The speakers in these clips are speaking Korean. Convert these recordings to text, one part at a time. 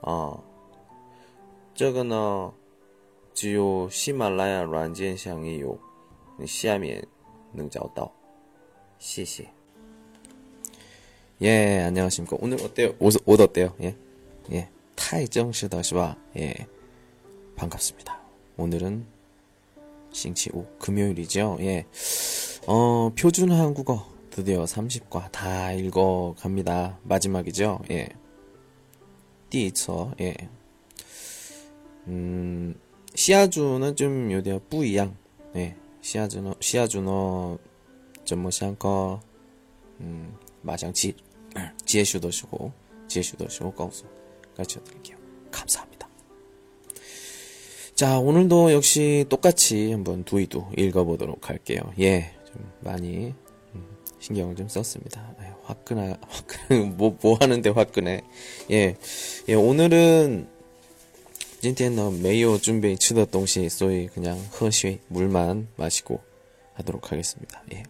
啊？这个呢，只有喜马拉雅软件上也有，你下面能找到。谢谢。 예, 안녕하십니까. 오늘 어때요? 옷, 옷 어때요? 예? 예. 타이정시더시와, 예. 반갑습니다. 오늘은 싱치5 금요일이죠. 예. 어, 표준 한국어 드디어 30과 다 읽어 갑니다. 마지막이죠. 예. 第一册, 예. 음, 시아주는 좀 요대어 뿌이양. 예. 시아주는, 시아주는 怎么像个음, 마장지 지혜슈도시고 지혜슈도시고告诉 가르쳐드릴게요. 감사합니다. 자 오늘도 역시 똑같이 한번 두이두 읽어보도록 할게요. 예, 좀 많이 음, 신경을 좀 썼습니다. 아유, 화끈하 화끈 뭐, 뭐 하는데 화끈해. 예, 예 오늘은 今天呢没有准备吃的东西所以그냥喝水 물만 마시고 하도록 하겠습니다. 예.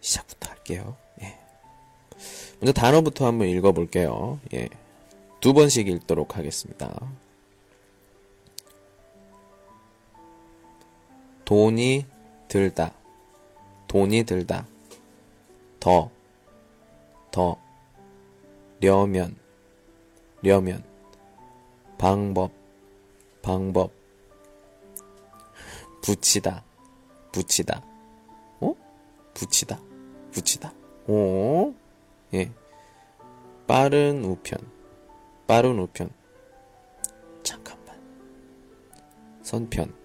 시작부터 할게요. 예. 먼저 단어부터 한번 읽어볼게요. 예. 두 번씩 읽도록 하겠습니다. 돈이 들다. 돈이 들다. 더. 더. 려면. 려면. 방법. 방법. 붙이다. 붙이다. 어? 붙이다. 붙이다. 오, 예. 빠른 우편. 빠른 우편. 잠깐만. 선편.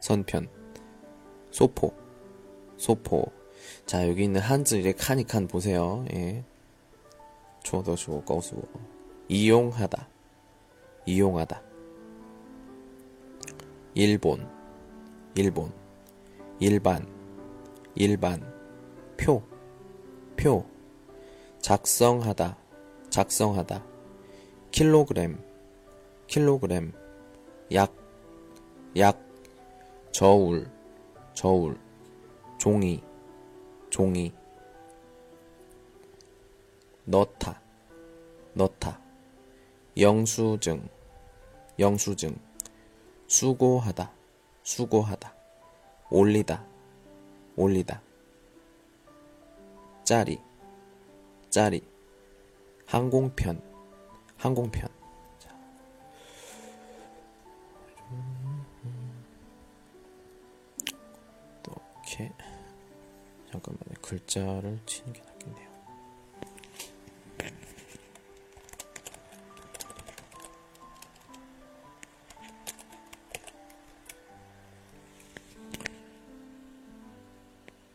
선편. 소포. 소포. 자, 여기 있는 한즈의 카니칸 보세요. 예. 초도쇼 거수. 이용하다. 이용하다. 일본. 일본. 일반. 일반. 표. 표 작성하다 작성하다 킬로그램 킬로그램 약 약 저울 저울 종이 종이. 넣다 넣다. 영수증 영수증. 수고하다 수고하다. 올리다 올리다. 짜리, 짜리, 항공편, 항공편. 이렇게 잠깐만요. 글자를 치는 게 낫겠네요.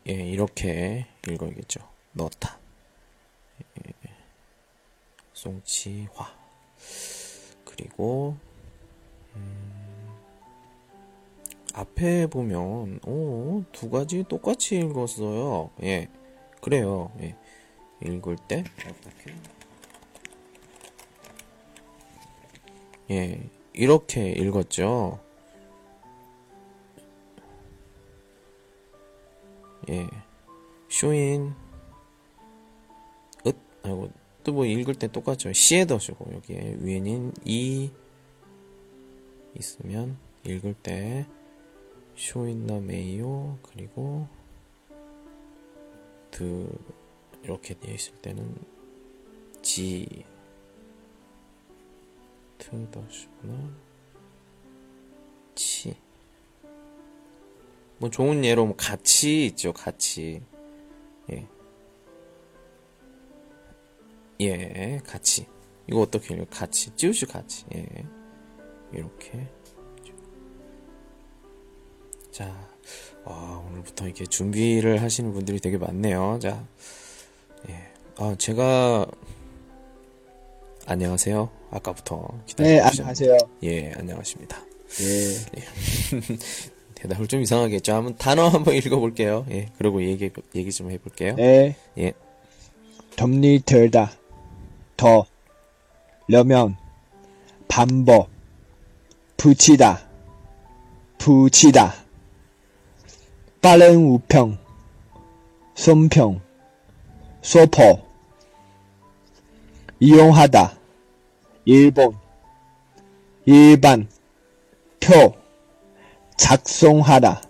예, 이렇게 읽어야겠죠. 넣다. 예, 송치화. 그리고 음, 앞에 보면 오, 두 가지 똑같이 읽었어요. 예, 그래요. 예, 읽을 때 어떻게? 예, 이렇게 읽었죠. 예, 쇼인 아이고 또 뭐 읽을 때 똑같죠. 시에더시고 여기에 위에는 이 있으면 읽을 때 쇼인더 메이오 그리고 드 이렇게 되어 있을 때는 지 트더시구나 치. 뭐 좋은 예로 뭐 같이 있죠, 같이. 예. 예, 같이. 이거 어떻게 해요? 같이. 찌우시 같이. 예. 이렇게. 자, 아, 오늘부터 이렇게 준비를 하시는 분들이 되게 많네요. 자, 예. 아, 제가 안녕하세요. 아까부터 네, 기다리고 안녕하세요. 예, 안녕하십니다. 예. 대답을 좀 이상하겠죠. 한번 단어 한번 읽어볼게요. 예, 그리고 얘기 얘기 좀 해볼게요. 네. 예, 덤니 들다. 더. 려면. 반복. 붙이다. 붙이다. 빠른 우평. 손평. 소포. 이용하다. 일본. 일반. 표. 작성하다.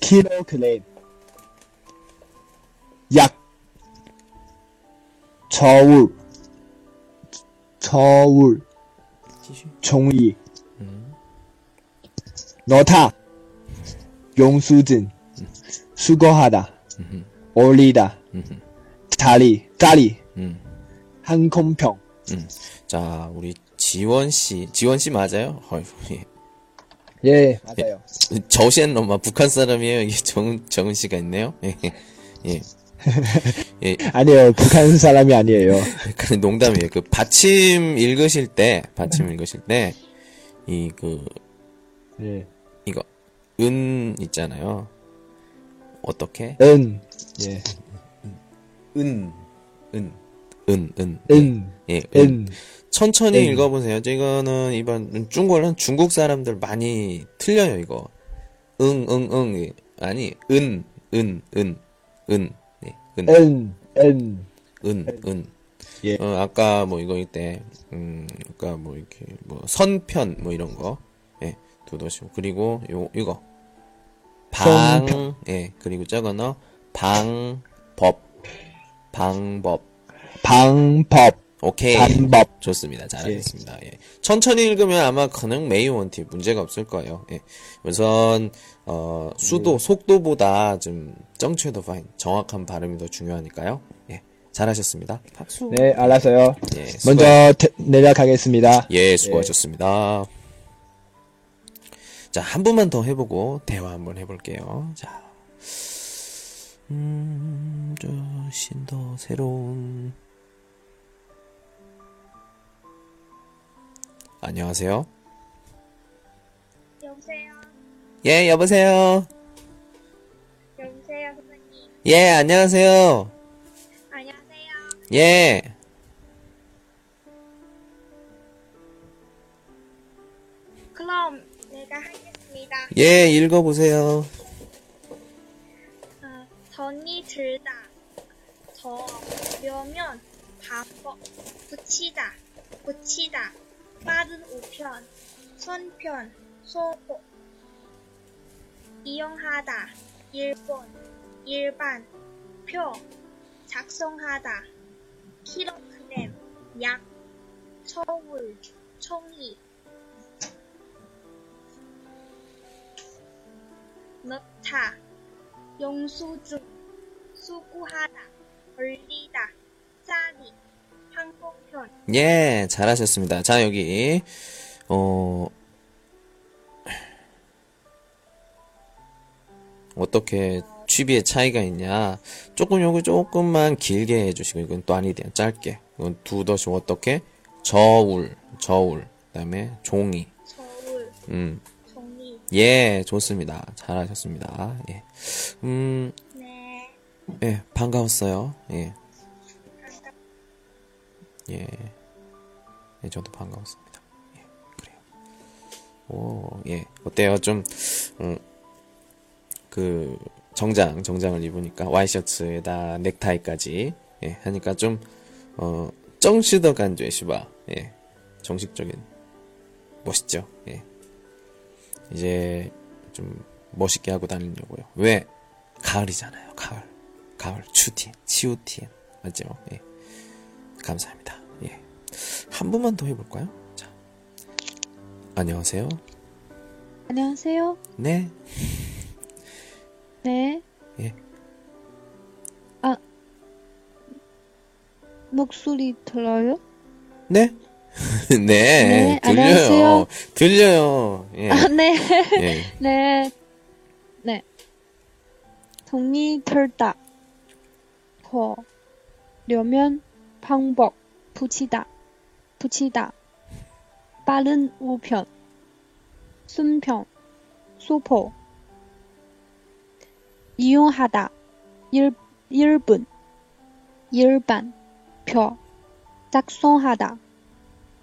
킬로그램. 약. 저울, 저울, 종이, 넣다, 용수증, 수거하다, 올리다, 다리, 다리, 음, 항공평, 음. 자, 우리 지원 씨, 지원 씨 맞아요? 어휴, 예. 예, 맞아요. 저시엔로마 북한 사람이에요. 이게 정 정은 씨가 있네요. 예, 예. 예, 아니에요, 북한 사람이 아니에요. 약간 농담이에요. 그 받침 읽으실 때, 받침 읽으실 때, 이 그 예, 이거 은 있잖아요. 어떻게? 은, 예, 은, 은, 은, 은, 은, 예, 은. 은, 천천히 은. 읽어보세요. 이거는 이번 중국어는 중국 사람들 많이 틀려요. 이거 응, 응, 응 아니 은, 은, 은, 은, 네, 은, 은, 은, 은, 은. 예. 어, 아까 뭐 이거일 때, 음, 아까 뭐 이렇게 뭐 선편 뭐 이런 거, 예, 두도시고 그리고 요 이거 방. 예, 그리고 저거는 방법, 방법, 방법, 오케이. 방법, 좋습니다. 잘하셨습니다. 예. 천천히 읽으면 아마 가능 메이원티 문제가 없을 거예요. 예. 우선 어, 수도 속도보다 좀 정체도 파인 정확한 발음이 더 중요하니까요. 예. 잘하셨습니다. 박수. 네, 알았어요. 예. 먼저 대- 내려가겠습니다. 예, 수고하셨습니다. 자, 한 분만 더 해보고 대화 한번 해볼게요. 자, 음, 저 신더 새로운 안녕하세요. 여보세요? 예, 여보세요. 여보세요, 선생님. 예, 안녕하세요. 안녕하세요. 예, 예, 읽어보세요. 어, 전이 들다. 저, 려면, 반복, 붙이다, 붙이다, 빠른 우편, 손편, 소고, 이용하다, 일본, 일반, 표, 작성하다, 킬로그램, 약, 서울, 총이, 넣다, 용수증, 수구하다, 올리다, 짜리, 항공편, 예, 잘하셨습니다. 자, 여기, 어, 어떻게 취비의 차이가 있냐. 조금 요거 조금만 길게 해주시고, 이건 또 아니대요. 짧게. 이건 두 더시 어떻게? 저울, 저울. 그 다음에 종이. 서울, 음, 예, 좋습니다. 잘하셨습니다. 예. 음, 네, 예, 반가웠어요. 예. 예. 예, 저도 반가웠습니다. 예, 그래요. 오, 예. 어때요? 좀, 음, 그, 정장, 정장을 입으니까, 와이셔츠에다 넥타이까지, 예, 하니까 좀, 어, 정시더 간주의 시바, 예, 정식적인, 멋있죠? 예. 이제, 좀, 멋있게 하고 다니려고요. 왜? 가을이잖아요, 가을. 가을, 추티, 치우티, 맞죠? 예. 감사합니다. 예. 한 번만 더 해볼까요? 자. 안녕하세요. 안녕하세요. 네. 네. 예. 아, 목소리 들어요? 네? 네. 네, 들려요. 안녕하세요. 들려요. 예. 아, 네. 예. 네. 네. 동이 들다. 더. 려면 방법. 붙이다, 붙이다. 빠른 우편, 순편, 소포. 이용하다, 일, 일분, 일반, 표. 작성하다,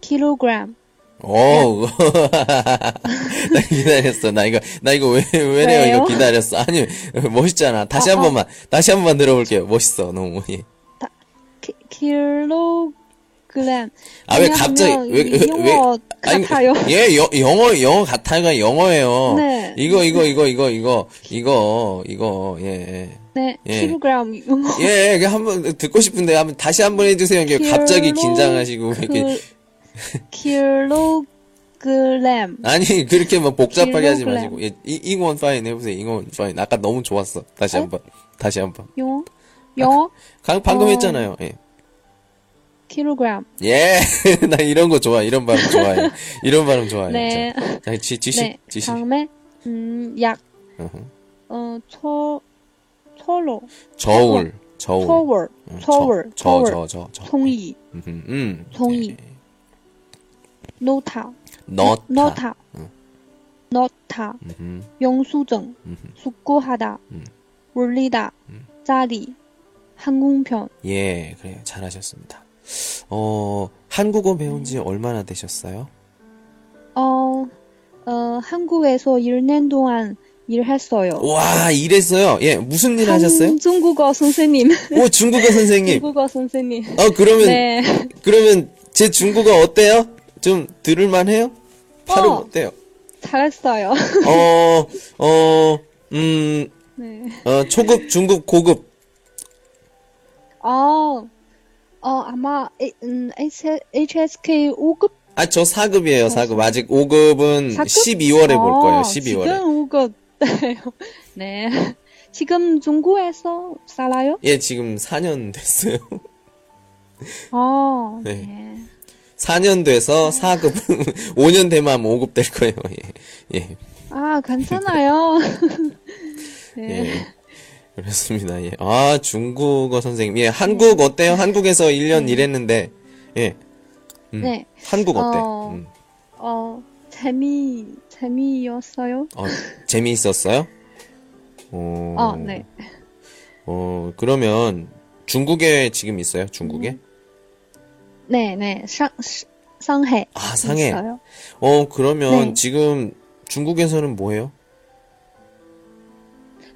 킬로그램. 오, 나 기다렸어. 나 이거, 나 이거 왜, 왜래요? 왜요? 이거 기다렸어. 아니, 멋있잖아. 다시 한 어, 어. 번만, 다시 한 번만 들어볼게요. 멋있어. 너무. 예. 키, 킬로그램. 아, 왜 갑자기, 왜, 왜, 영어 아니, 같아요. 예, 여, 영어, 영어 같아요가 영어예요. 네. 이거, 이거, 이거, 이거, 이거, 이거, 이거, 예. 네, 예. 킬로그램. 예, 예, 한번 듣고 싶은데, 한번 다시 한 번 해주세요. 갑자기 긴장하시고, 왜 이렇게. 킬로그램. 아니, 그렇게 뭐 복잡하게 하지 킬로그램. 마시고. 예, 이, 잉원 파인 해보세요. 잉원 파인. 아까 너무 좋았어. 다시 어? 한 번. 다시 한 번. 영어? 영어? 강, 방금 어. 했잖아요. 예. 킬로그램. 예, 나 이런 거 좋아. 이런 발음 좋아해. 이런 발음 좋아해. 네. 자, 자, 지, 지시, 네. 지시. 다음에 음, 약, 어허. 어, 초, 초로, 저울, 저울. 초월, 어, 초월, 저, 초월, 저, 저, 저. 송이, 음, 음, 음. 송이. 예. 노타, 넣다. 넣다, 응. 넣다, 음, 영수증, 음. 숙고하다, 음. 올리다, 음. 짜리, 항공편, 예, 그래요. 잘하셨습니다. 어, 한국어 배운 지 얼마나 되셨어요? 어, 어, 한국에서 1년 동안 일했어요. 와, 이랬어요. 예, 무슨 일 하셨어요? 중국어 선생님. 오, 중국어 선생님. 중국어 선생님. 어, 그러면, 네. 그러면 제 중국어 어때요? 좀 들을만 해요? 발음 어. 어. 때요 잘했어요. 어, 어, 음, 네. 어, 초급, 중급, 고급. 어, 어, 아마, 에, 음, H, HSK 5급? 아, 저 4급이에요, 4급. 아직 5급은 4급? 12월에 볼 거예요, 어, 12월에. 지금 5급. 네. 지금 중국에서 살아요? 예, 지금 4년 됐어요. 어, 네. 네. 4년 돼서 4급, 5년 되면 아마 5급 될 거예요, 예. 예. 아, 괜찮아요. 네. 예. 그렇습니다, 예. 아, 중국어 선생님. 예, 한국 어때요? 한국에서 1년 일했는데, 예. 음, 네. 한국 어때? 어. 음. 어, 재미, 재미였어요? 어, 재미있었어요? 어, 어, 네. 어, 그러면 중국에 지금 있어요? 중국에? 네, 네. 상, 시- 상해. 아, 상해. 있어요. 어, 그러면 네. 지금 중국에서는 뭐 해요?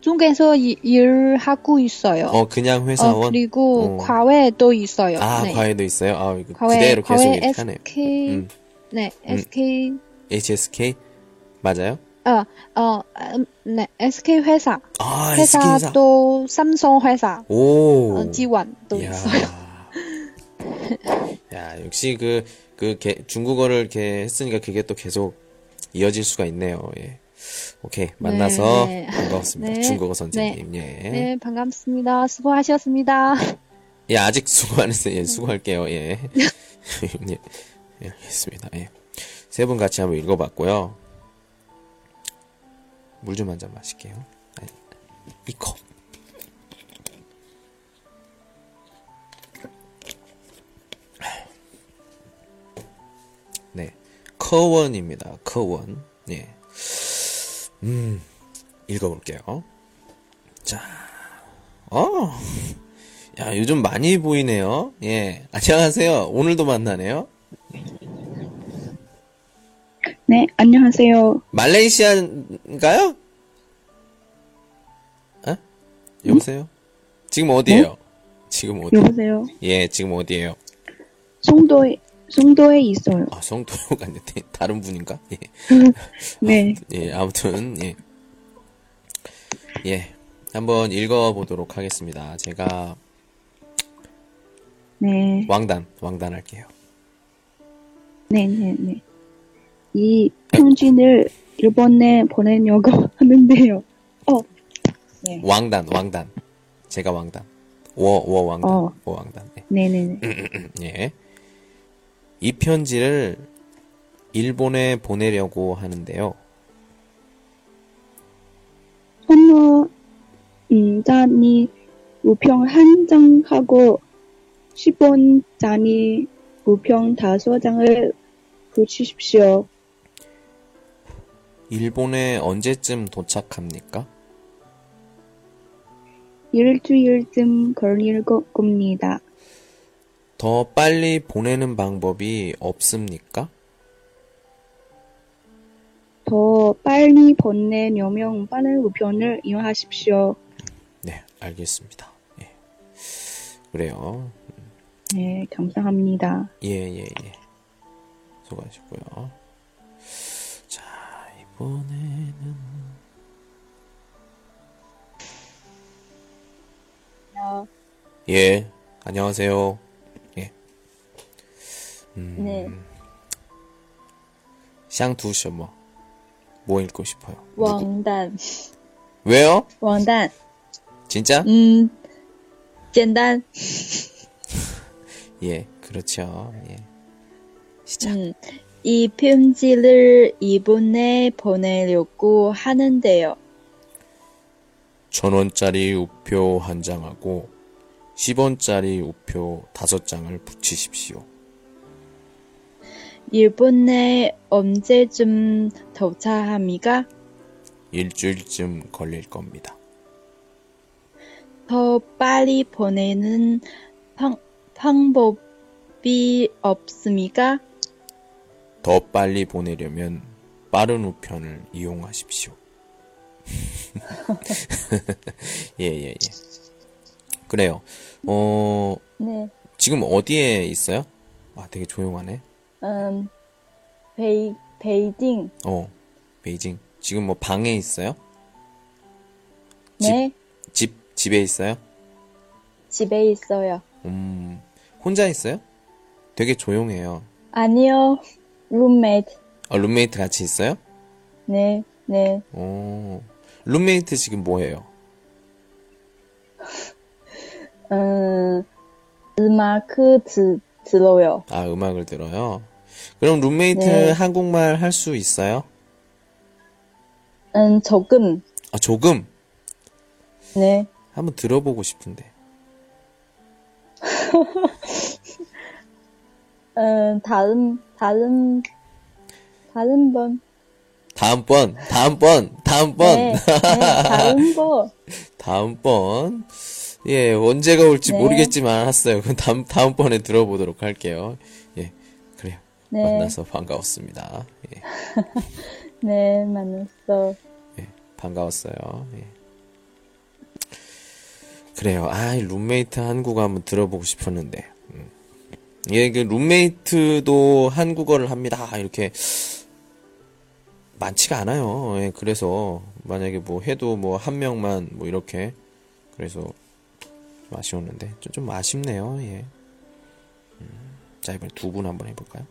중국에서 이- 일하고 있어요. 어, 그냥 회사원? 어, 그리고 어. 과외도 있어요. 아, 네. 과외도 있어요? 아, 이거 과외, 그대로 계속 과외 하네요. SK, 음. 네, SK, HSK? 맞아요? 어, 어, 음, 네, SK 회사. 아, SK 회사. 회사도 삼성 회사 오. 어, 지원도 이야. 있어요. 야, 역시 그, 그, 게- 중국어를 이렇게 했으니까 그게 또 계속 이어질 수가 있네요. 예. 오케이. 만나서 네. 반가웠습니다. 네. 중국어 선생님. 예. 네, 반갑습니다. 수고하셨습니다. 예, 아직 수고 안 했어요. 예, 수고할게요. 예. 예. 예, 알겠습니다. 예. 세 분 같이 한번 읽어봤고요. 물 좀 한 잔 마실게요. 아니, 이 컵. 커원입니다. 커원. 예. 음, 읽어볼게요. 자, 어, 야, 요즘 많이 보이네요. 예. 안녕하세요. 오늘도 만나네요. 네, 안녕하세요. 말레이시아인가요? 어? 여보세요? 지금 어디에요? 지금 어디? 여보세요. 예, 지금 어디에요? 송도에, 송도에 있어요. 아, 성도가 아닌데 다른 분인가? 예. 네, 예, 아무튼 예. 예. 한번 읽어 보도록 하겠습니다. 제가 네, 왕단, 왕단 할게요. 네, 네, 네. 이 편지를 일본에 보내려고 하는데요. 어, 왕단, 왕단. 제가 왕단. 워, 워 왕단. 어. 워 왕단. 예. 네, 네, 네. 예. 이 편지를 일본에 보내려고 하는데요. 선물자니 우편 한 장하고 10원 잔이 우편 다섯 장을 붙이십시오. 일본에 언제쯤 도착합니까? 일주일쯤 걸릴 거- 겁니다. 더 빨리 보내는 방법이 없습니까? 더 빨리 보내려면 빠른 우편을 이용하십시오. 네, 알겠습니다. 예. 그래요. 네, 감사합니다. 예, 예, 예. 수고하셨고요. 자, 이번에는 예, 안녕하세요. 네. 음. 샹투 셔머. 뭐. 뭐 읽고 싶어요? 왕단. 왜요? 왕단. 진짜? 음. 젠단. 예, 그렇죠. 예. 시작. 음, 이 편지를 이분에 보내려고 하는데요. 천 원짜리 우표 한 장하고 10원짜리 우표 다섯 장을 붙이십시오. 일본에 언제쯤 도착합니까? 일주일쯤 걸릴 겁니다. 더 빨리 보내는 방, 방법이 없습니까? 더 빨리 보내려면 빠른 우편을 이용하십시오. 예, 예, 예. 그래요. 어, 네, 지금 어디에 있어요? 아, 되게 조용하네. 음, 베이, 베이징, 어, 베이징. 지금 뭐 방에 있어요? 네, 집, 집에 있어요? 집에 있어요. 음, 혼자 있어요? 되게 조용해요. 아니요, 룸메이트, 아, 룸메이트 같이 있어요? 네, 네, 어, 룸메이트 지금 뭐 해요? 음, 음악 드, 들어요. 아, 음악을 들어요? 그럼 룸메이트 네. 한국말 할 수 있어요? 음, 조금, 아, 조금? 네, 한번 들어보고 싶은데. 음, 다른, 다른, 다른 번, 다음번, 다음번, 다음번, 네, 네, 다른 번, 다음번. 예, 언제가 올지 네. 모르겠지만 알았어요. 그럼 다음, 다음번에 들어보도록 할게요. 네, 만나서 반가웠습니다. 예, 네, 만났어. 예, 반가웠어요. 예. 그래요. 아, 이 룸메이트 한국어 한번 들어보고 싶었는데. 음. 예, 그 룸메이트도 한국어를 합니다. 이렇게 많지가 않아요. 예, 그래서 만약에 뭐 해도 뭐 한 명만 뭐 이렇게 그래서 좀 아쉬웠는데 좀, 좀 아쉽네요. 예. 음, 자 이번에 두 분 한번 해볼까요?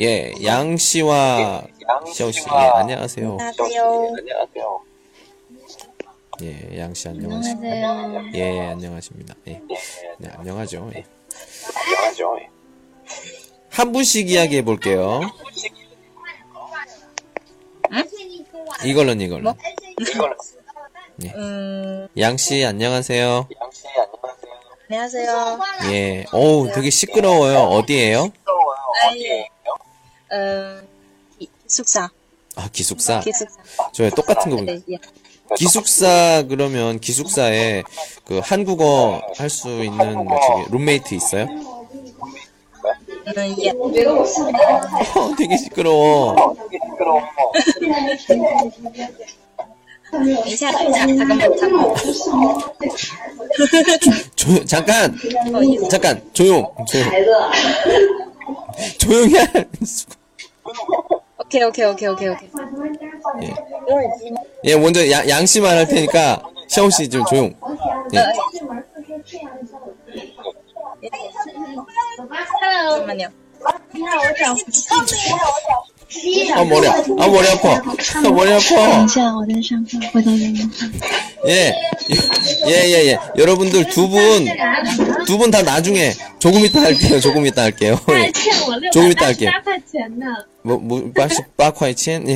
예, 양 씨와 xiao 씨, 예, 안녕하세요. 안녕하세요. 예, 양 씨 안녕하십니까? 안녕하세요. 예, 안녕하십니다. 예, 네, 안녕하죠. 예. 한 분씩 이야기해 볼게요. 이걸로는 이걸로. 예. 음, 양씨 안녕하세요. 안녕하세요. 예, 어우 되게 시끄러워요. 어디에요? 음, 이- 기숙사. 아 기숙사. 기숙사. 저 똑같은 거. 네, 예. 기숙사 그러면 기숙사에 그 한국어 할 수 있는 뭐 저기 룸메이트 있어요? 음, 예. 어, 되게 시끄러워. 잠깐만, 잠깐만. 조 잠깐 잠깐 조용 조용 조용히 할 수가. 오케이, 오케이, 오케이, 오케이, 오케이. 예 먼저 양 양씨 말할 테니까 샤오 씨 좀 조용. 예. 잠깐만요. 아 머리 아 머리 아파. 아 머리 아파. 아, 예예예예. 예, 예, 예. 여러분들 두 분 두 분 다 나중에 조금 이따 할게요. 조금 이따 할게요. 예. 조금 이따 할게요. 뭐뭐 빠시 빠콰이첸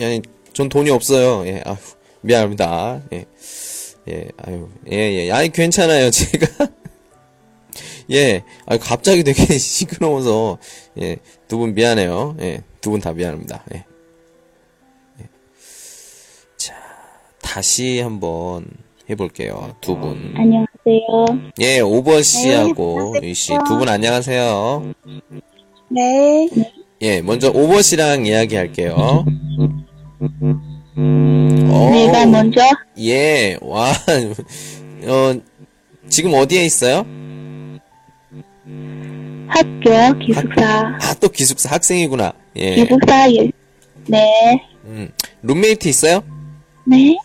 예예전 돈이 없어요. 예 아휴 미안합니다. 예예 아유. 예예 예. 아니 괜찮아요 제가. 예, 아 갑자기 되게 시끄러워서. 예, 두 분 미안해요. 예. 두 분 다 미안합니다. 예. 예. 자, 다시 한번 해볼게요. 두 분. 안녕하세요. 예, 오버 씨하고 안녕하세요. 유희 씨, 두 분 안녕하세요. 네. 예, 먼저 오버 씨랑 이야기할게요. 어, 내가 먼저 예, 와, 어, 지금 어디에 있어요? 학교 기숙사 아, 또 기숙사 학생이구나. 예. 기숙사 일. 네. 음, 룸메이트 있어요? 네.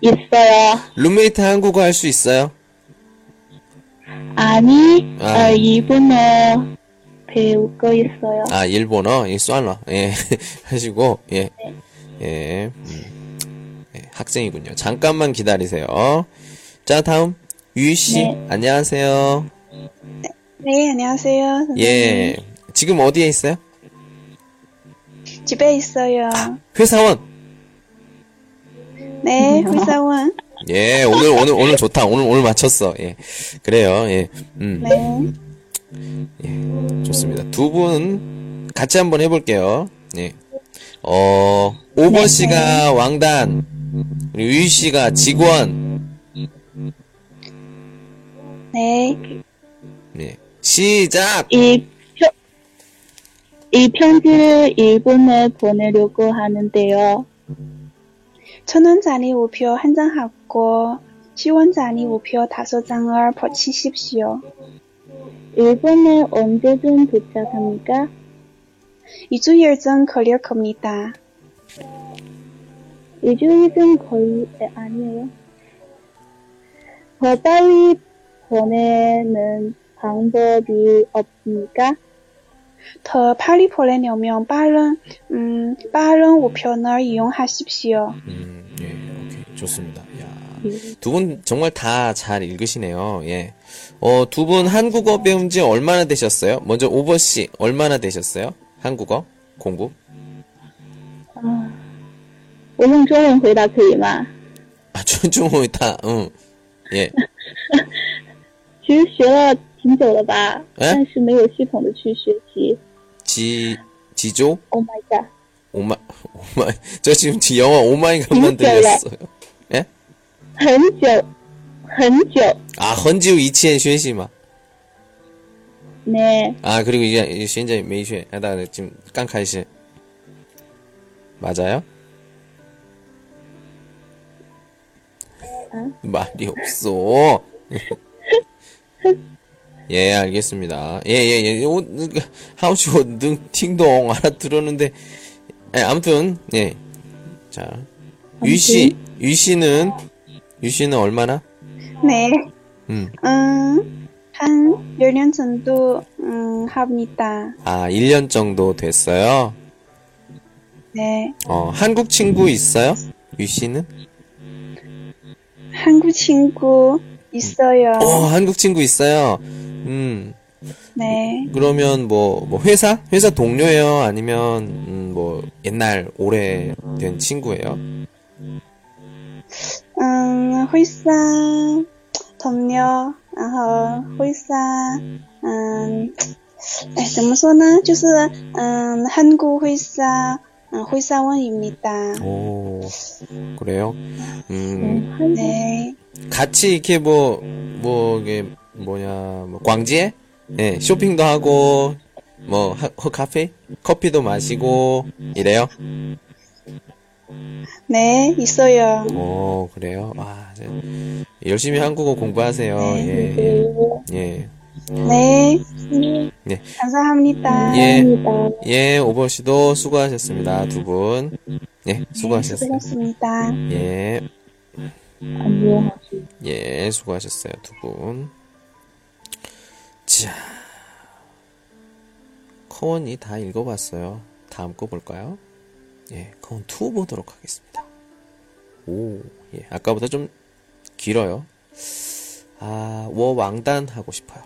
있어요. 룸메이트 한국어 할 수 있어요? 아니, 아. 어, 일본어 배울 거 있어요. 아, 일본어, 예, 쏘알러, 예, 하시고, 예, 예, 음, 예, 학생이군요. 잠깐만 기다리세요. 자, 다음, 유희 씨, 네. 안녕하세요. 네, 안녕하세요. 선생님. 예, 지금 어디에 있어요? 집에 있어요. 회사원! 네, 회사원. 예, 오늘, 오늘, 오늘 좋다. 오늘, 오늘 맞췄어. 예, 그래요, 예, 음, 네. 좋습니다. 두 분, 같이 한번 해 볼게요. 예, 어, 오버씨가 왕단, 그리고 유희 씨가 직원, 네. 예, 시작! 이, 표, 이 편지를 일본에 보내려고 하는데요. 천 원짜리 우표 한 장 하고, 10원짜리 우표 다섯 장을 붙이십시오. 일본에 언제쯤 도착합니까? 2주일 전 걸릴 겁니다. 일주일은 거의 에, 아니에요. 더 빨리 보내는 방법이 없습니까? 더 빨리 보내려면 빠른, 음, 빠른 우편을 이용하십시오. 음, 예, 오케이. 좋습니다. 야. 두 분 정말 다 잘 읽으시네요. 예. 어, 두 분 한국어 배운 지 얼마나 되셨어요? 먼저 오버 씨, 얼마나 되셨어요? 한국어 공부? 我用中文回答可以吗？ 아, 중중호 다, 응. 예. 其实学了 挺久了吧，哎但是没有系统的去学习。 지, 지조? Oh my god！ 오마, 오마이. 저 지금 지 영화 오마이갓만 진짜요? 들렸어요. 예? 很久很久， 아, 헌지우 이치엔 쉐시마. 呢， 아, 그리고 이게, 이게 현재 메이쉐 하다가 지금 깡카이시. 맞아요? 말이 없어. 예, 알겠습니다. 예, 예, 예. 오, 하우시고 능 팅동 알아들었는데, 예, 아무튼, 예. 자, 유씨, 유씨는, 유씨는 얼마나? 네. 음, 음, 한 1년 정도, 음, 합니다. 아, 1년 정도 됐어요. 네. 어, 한국 친구 있어요? 유씨는? 한국 친구 있어요. 어, 한국 친구 있어요. 음, 네. 그러면 뭐, 뭐, 회사? 회사 동료예요? 아니면, 음, 뭐, 옛날, 오래된 친구예요? 음, 회사 동료, 然后회사嗯，哎，怎么说呢？就是嗯，한국회사嗯，회사원입니다。 오, 그래요? 음, 네. 같이 이렇게 뭐, 뭐, 이게, 뭐냐, 뭐, 광지에? 예, 쇼핑도 하고, 뭐, 하, 허 카페? 커피도 마시고, 이래요? 네, 있어요. 오, 그래요? 와, 이제 열심히 한국어 공부하세요. 예, 예, 예. 네. 네. 감사합니다. 예, 예, 오버 씨도 수고하셨습니다. 두 분. 예, 수고하셨어요. 수고하셨습니다. 예, 안녕하세요. 예, 수고하셨어요. 두 분. 자, 커원이 다 읽어봤어요. 다음 거 볼까요? 예, 커원 2 보도록 하겠습니다. 오, 예, 아까보다 좀 길어요. 아, 워 왕단 하고 싶어요.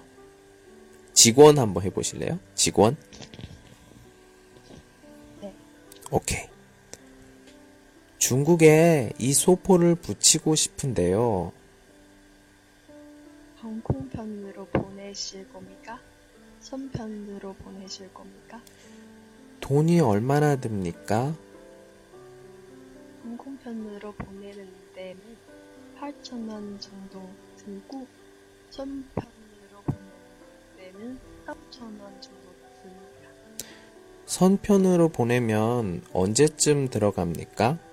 직원 한번 해보실래요? 직원? 오케이. 중국에 이 소포를 붙이고 싶은데요. 방콕편으로 보내실 겁니까? 손편으로 보내실 겁니까? 돈이 얼마나 듭니까? 항공편으로 보내는 데는 8,000원 정도 들고 손편으로 보내는 데는 3,000원 정도 듭니다. 선편으로 보내면 언제쯤 들어갑니까?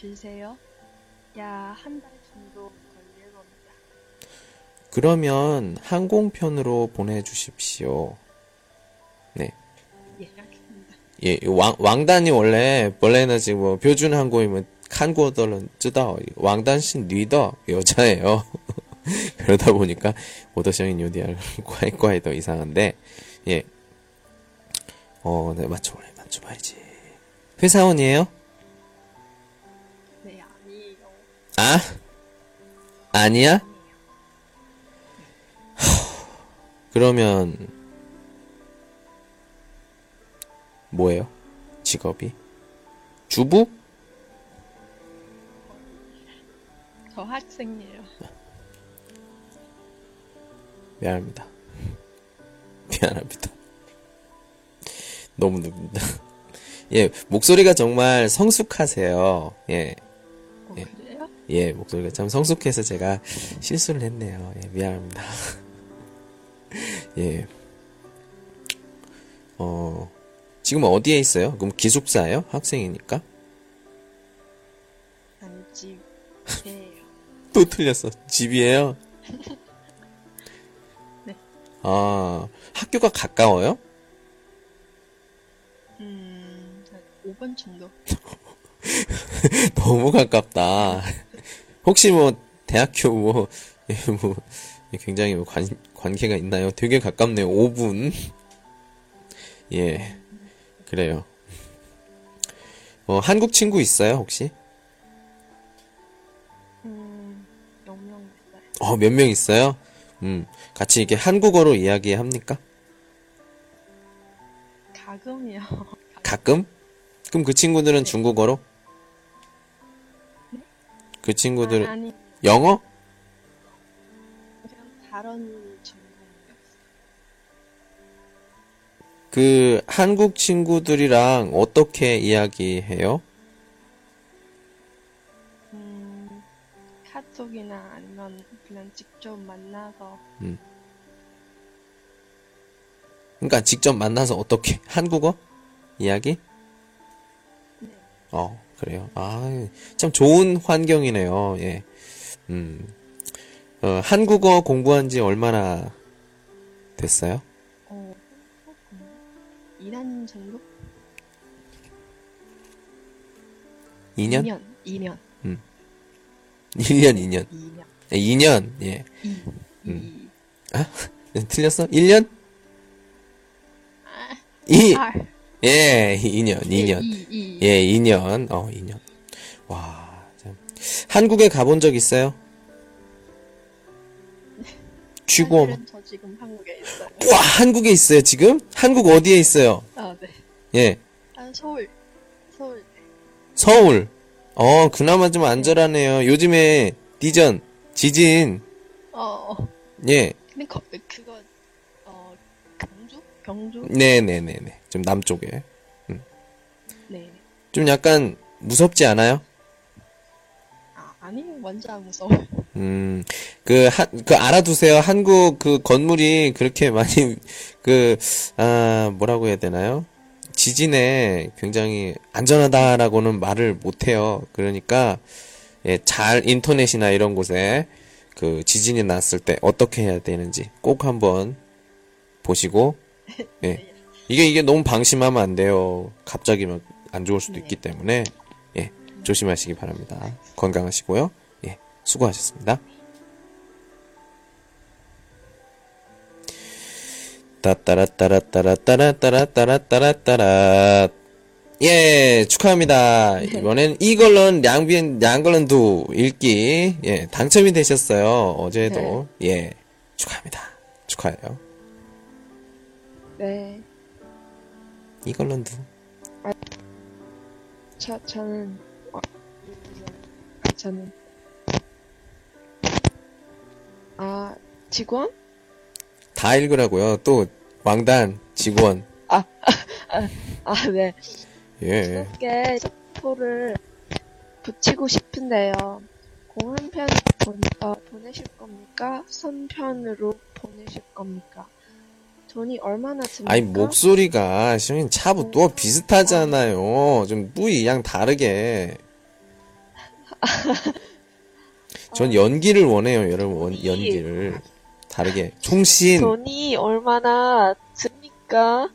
빌세요. 야, 한 달 정도 걸릴 겁니다. 그러면 항공편으로 보내주십시오. 네. 예약입니다. 예, 왕, 왕단이 원래, 원래는 지금 뭐 표준 항공이면 한국어로는 쯔다 왕단신 리더 여자예요. 그러다 보니까 오더성인 요디알 과이과이 더 이상한데 예. 어, 네, 맞춰봐야지. 회사원이에요? 아? 아니야? 그러면, 뭐예요? 직업이? 주부? 저 학생이에요. 미안합니다. 미안합니다. 너무 눕니다. 예, 목소리가 정말 성숙하세요. 예, 어, 예. 예, 목소리가 참 성숙해서 제가 실수를 했네요. 예, 미안합니다. 예. 어, 지금 어디에 있어요? 그럼 기숙사예요? 학생이니까? 아니, 집이에요. 또 틀렸어. 집이에요? 네. 아, 학교가 가까워요? 음, 한 5분 정도. 너무 가깝다. 혹시 뭐, 대학교 뭐, 예, 뭐, 굉장히 뭐 관, 관계가 있나요? 되게 가깝네요. 5분. 예. 그래요. 어, 한국 친구 있어요, 혹시? 음, 몇 명 있어요? 어, 몇 명 있어요? 음, 같이 이렇게 한국어로 이야기 합니까? 가끔이요. 가끔? 그럼 그 친구들은 중국어로? 그 친구들은 아, 아니, 영어? 그냥 다른 전공이었어요. 그 한국 친구들이랑 어떻게 이야기해요? 음, 카톡이나 아니면 그냥 직접 만나서 그러니까 직접 만나서 어떻게 한국어 이야기? 네. 어, 그래요. 아, 참 좋은 환경이네요. 예. 음. 어, 한국어 공부한 지 얼마나 됐어요? 어, 조금 2년 정도? 2년? 2년. 2년. 1년, 2년. 2년. 예, 2년. 예. 2. 음. 틀렸어? 1년? 2. 2. 예, 2년, 2년. 2. 2. 예, 2년. 어, 2년. 와, 참. 한국에 가본 적 있어요? 사실은 저 지금 한국에 있어요. 와, 한국에 있어요, 지금? 한국 어디에 있어요? 아, 네. 예, 아, 서울. 서울. 서울. 어, 그나마 좀 안전하네요. 요즘에 디전, 지진, 어, 예, 근데 거, 그거, 어, 경주? 네네네네. 좀 남쪽에. 네. 좀 약간 무섭지 않아요? 아, 아니, 완전 안 무서워. 음, 그, 한, 그, 알아두세요. 한국 그 건물이 그렇게 많이, 그, 아, 뭐라고 해야 되나요? 지진에 굉장히 안전하다라고는 말을 못해요. 그러니까, 예, 잘 인터넷이나 이런 곳에 그 지진이 났을 때 어떻게 해야 되는지 꼭 한번 보시고, 예. 이게, 이게 너무 방심하면 안 돼요. 갑자기 막 안 좋을 수도 있기 때문에, 예, 조심하시기 바랍니다. 건강하시고요. 예, 수고하셨습니다. 따따라따라따라따라따라따라따라따라. 예. 축하합니다. 이번엔 이걸런 량비엔 량걸런두 읽기. 예. 당첨이 되셨어요. 어제도. 예. 축하합니다. 축하해요 네. 이걸런두 저, 저는, 어, 저는, 아, 직원? 다 읽으라고요. 또 왕단 직원. 아, 네. 예. 게 포를 붙이고 싶은데요. 공한편 어, 보내실 겁니까? 선편으로 보내실 겁니까? 돈이 얼마나 듭니까? 아니 목소리가 시영님 차부 또 비슷하잖아요. 좀 뿌이 양 다르게. 전 연기를 원해요, 여러분. 원- 연기를 다르게. 총신. 돈이 얼마나 듭니까?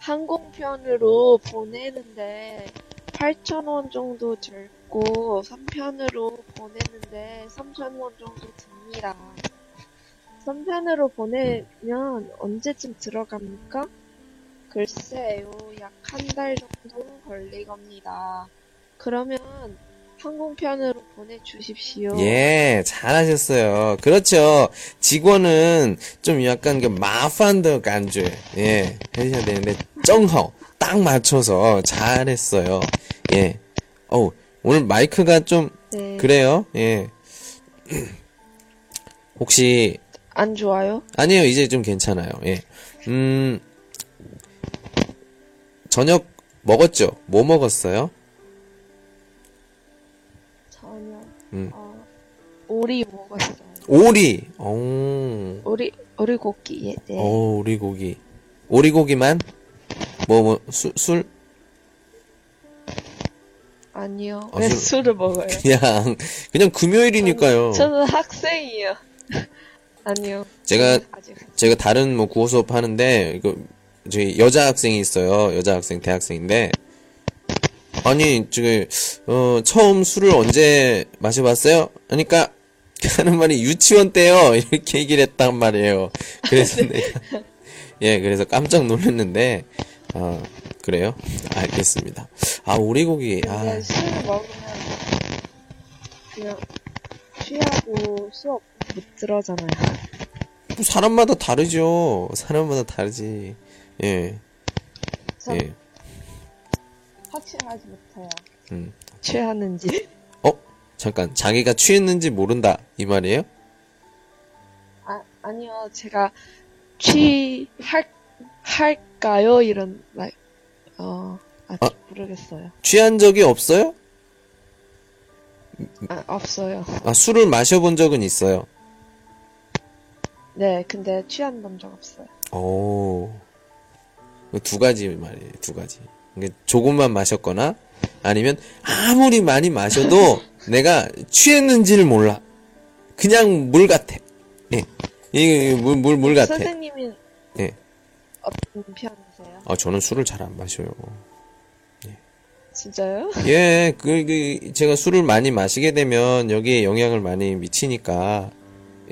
항공편으로 보내는데 8,000원 정도 들고 3편으로 보내는데 3,000원 정도 듭니다. 3편으로 보내면 언제쯤 들어갑니까? 글쎄요, 약 한 달 정도 걸리겁니다. 그러면 항공편으로 보내주십시오. 예, 잘하셨어요. 그렇죠. 직원은 좀 약간 그 마판더 간주, 예, 해주셔야 되는데, 정허, 딱 맞춰서 잘했어요. 예. 어우, 오늘 마이크가 좀, 네. 그래요? 예. 혹시, 안 좋아요? 아니에요, 이제 좀 괜찮아요. 예. 음, 저녁 먹었죠? 뭐 먹었어요? 전혀. 음. 어, 오리 먹었어요. 오리! 오. 오리, 오리고기, 예, 네. 오, 오리고기. 오리고기만? 뭐, 뭐, 술, 술? 아니요. 아, 왜 술- 술을 먹어요? 그냥, 그냥 금요일이니까요. 저는 학생이에요. 아니요. 제가, 아직. 제가 다른 뭐 구호 수업 하는데, 이거, 저희 여자 학생이 있어요. 여자 학생, 대학생인데, 아니, 지금, 어, 처음 술을 언제 마셔봤어요? 그러니까, 하는 말이 유치원 때요. 이렇게 얘기를 했단 말이에요. 그래서 내가, 예, 그래서 깜짝 놀랐는데, 아, 그래요? 알겠습니다. 아, 오리고기, 아. 술을 먹으면 그냥 취하고 수업 못 들어잖아요. 뭐 사람마다 다르죠. 사람마다 다르지. 예, 저 예. 확실하지 못해요. 음. 취하는지. 어? 잠깐, 자기가 취했는지 모른다. 이 말이에요? 아, 아니요. 제가 취할, 할까요? 이런 말, 어, 아직 아. 모르겠어요. 취한 적이 없어요? 아, 없어요. 아, 술을 마셔본 적은 있어요. 네, 근데 취한 본 적 없어요. 오. 두 가지 말이에요, 두 가지. 조금만 마셨거나, 아니면 아무리 많이 마셔도 내가 취했는지를 몰라. 그냥 물 같아. 예. 이게 물, 물, 물 같아. 선생님은 예. 어떤 편이세요? 아, 저는 술을 잘 안 마셔요. 진짜요? 예, 그, 그, 제가 술을 많이 마시게 되면 여기에 영향을 많이 미치니까,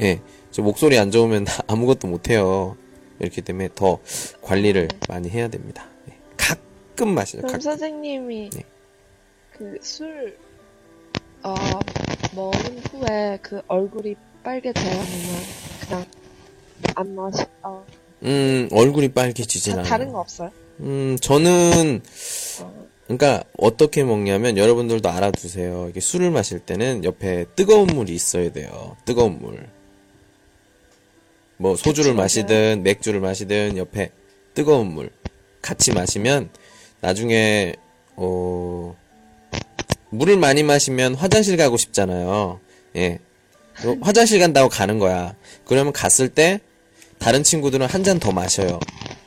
예, 저 목소리 안 좋으면 아무것도 못해요. 이렇기 때문에 더 관리를 많이 해야 됩니다. 예, 가끔 마셔요, 그럼 가끔. 선생님이 네. 그 술, 어, 먹은 후에 그 얼굴이 빨개져요? 아니면 그냥 안 마시, 어, 음, 얼굴이 빨개지진 다, 않아요. 다른 거 없어요? 음, 저는, 어, 그러니까 어떻게 먹냐면 여러분들도 알아두세요. 이게 술을 마실 때는 옆에 뜨거운 물이 있어야 돼요. 뜨거운 물. 뭐 소주를. 마시든 맥주를 마시든 옆에 뜨거운 물 같이 마시면 나중에 어 물을 많이 마시면 화장실 가고 싶잖아요. 예. 어, 화장실 간다고 가는 거야. 그러면 갔을 때 다른 친구들은 한 잔 더 마셔요.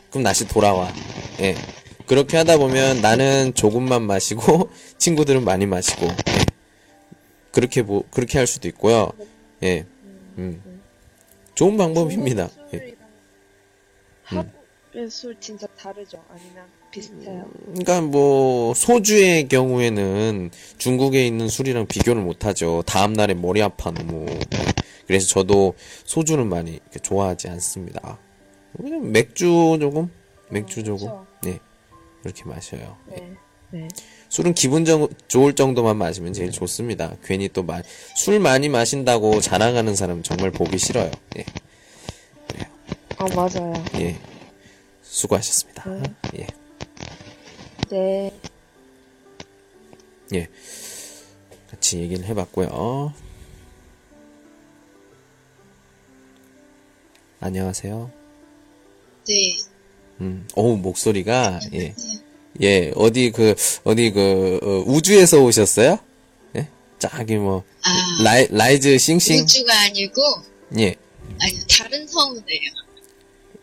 그럼 다시 돌아와. 예. 그렇게 하다 보면 나는 조금만 마시고 친구들은 많이 마시고 예. 그렇게 뭐 그렇게 할 수도 있고요. 예. 음. 좋은 방법입니다. 예. 한국의 술 진짜 다르죠? 아니면 비슷해요? 그러니까 뭐 소주의 경우에는 중국에 있는 술이랑 비교를 못 하죠. 다음 날에 머리 아파 너무. 그래서 저도 소주는 많이 좋아하지 않습니다. 그냥 맥주 조금, 맥주 조금, 그렇죠. 네 이렇게 마셔요. 네. 네. 술은 기분 정, 좋을 정도만 마시면 제일 좋습니다. 괜히 또술 많이 마신다고 자랑하는 사람 정말 보기 싫어요. 예. 그래요. 아, 맞아요. 예. 수고하셨습니다. 네. 예. 네. 예. 같이 얘기를 해봤고요. 안녕하세요. 네. 음, 어우, 목소리가, 예. 예, 어디 그, 어디 그, 어, 우주에서 오셨어요? 예? 저기 뭐, 아, 来, 来自星星? 우주가 아니고, 예. 아니, 다른 성우네요.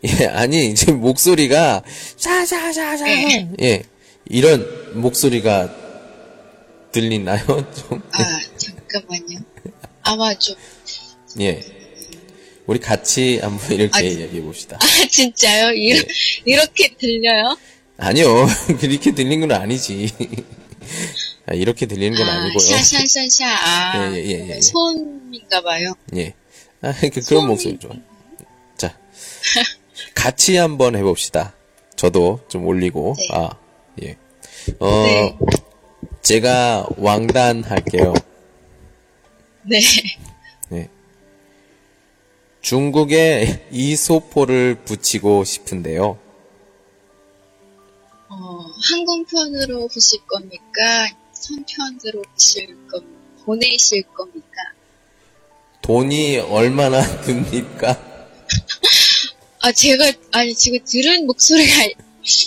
예, 아니, 지금 목소리가, 샤샤샤샤. 네. 예. 이런 목소리가 들리나요? 좀? 아, 잠깐만요. 아마 좀, 예. 우리 같이 한번 이렇게 아니. 이야기해 봅시다. 아, 진짜요? 이러, 네. 이렇게 들려요? 아니요. 그렇게 들리는 건 아니지. 아, 이렇게 들리는 건 아, 아니고요. 샤샤샤샤. 아, 예, 예, 예, 예. 손인가 봐요. 예. 아, 그, 그런 목소리 좋아. 자. 같이 한번 해봅시다. 저도 좀 올리고. 네. 아, 예. 어, 네. 제가 왕단 할게요. 네. 네. 중국에 이소포를 붙이고 싶은데요. 어, 항공편으로 보실 겁니까? 선편으로 보실 겁, 보내실 겁니까? 돈이 얼마나 듭니까? 아, 제가, 아니, 지금 들은 목소리가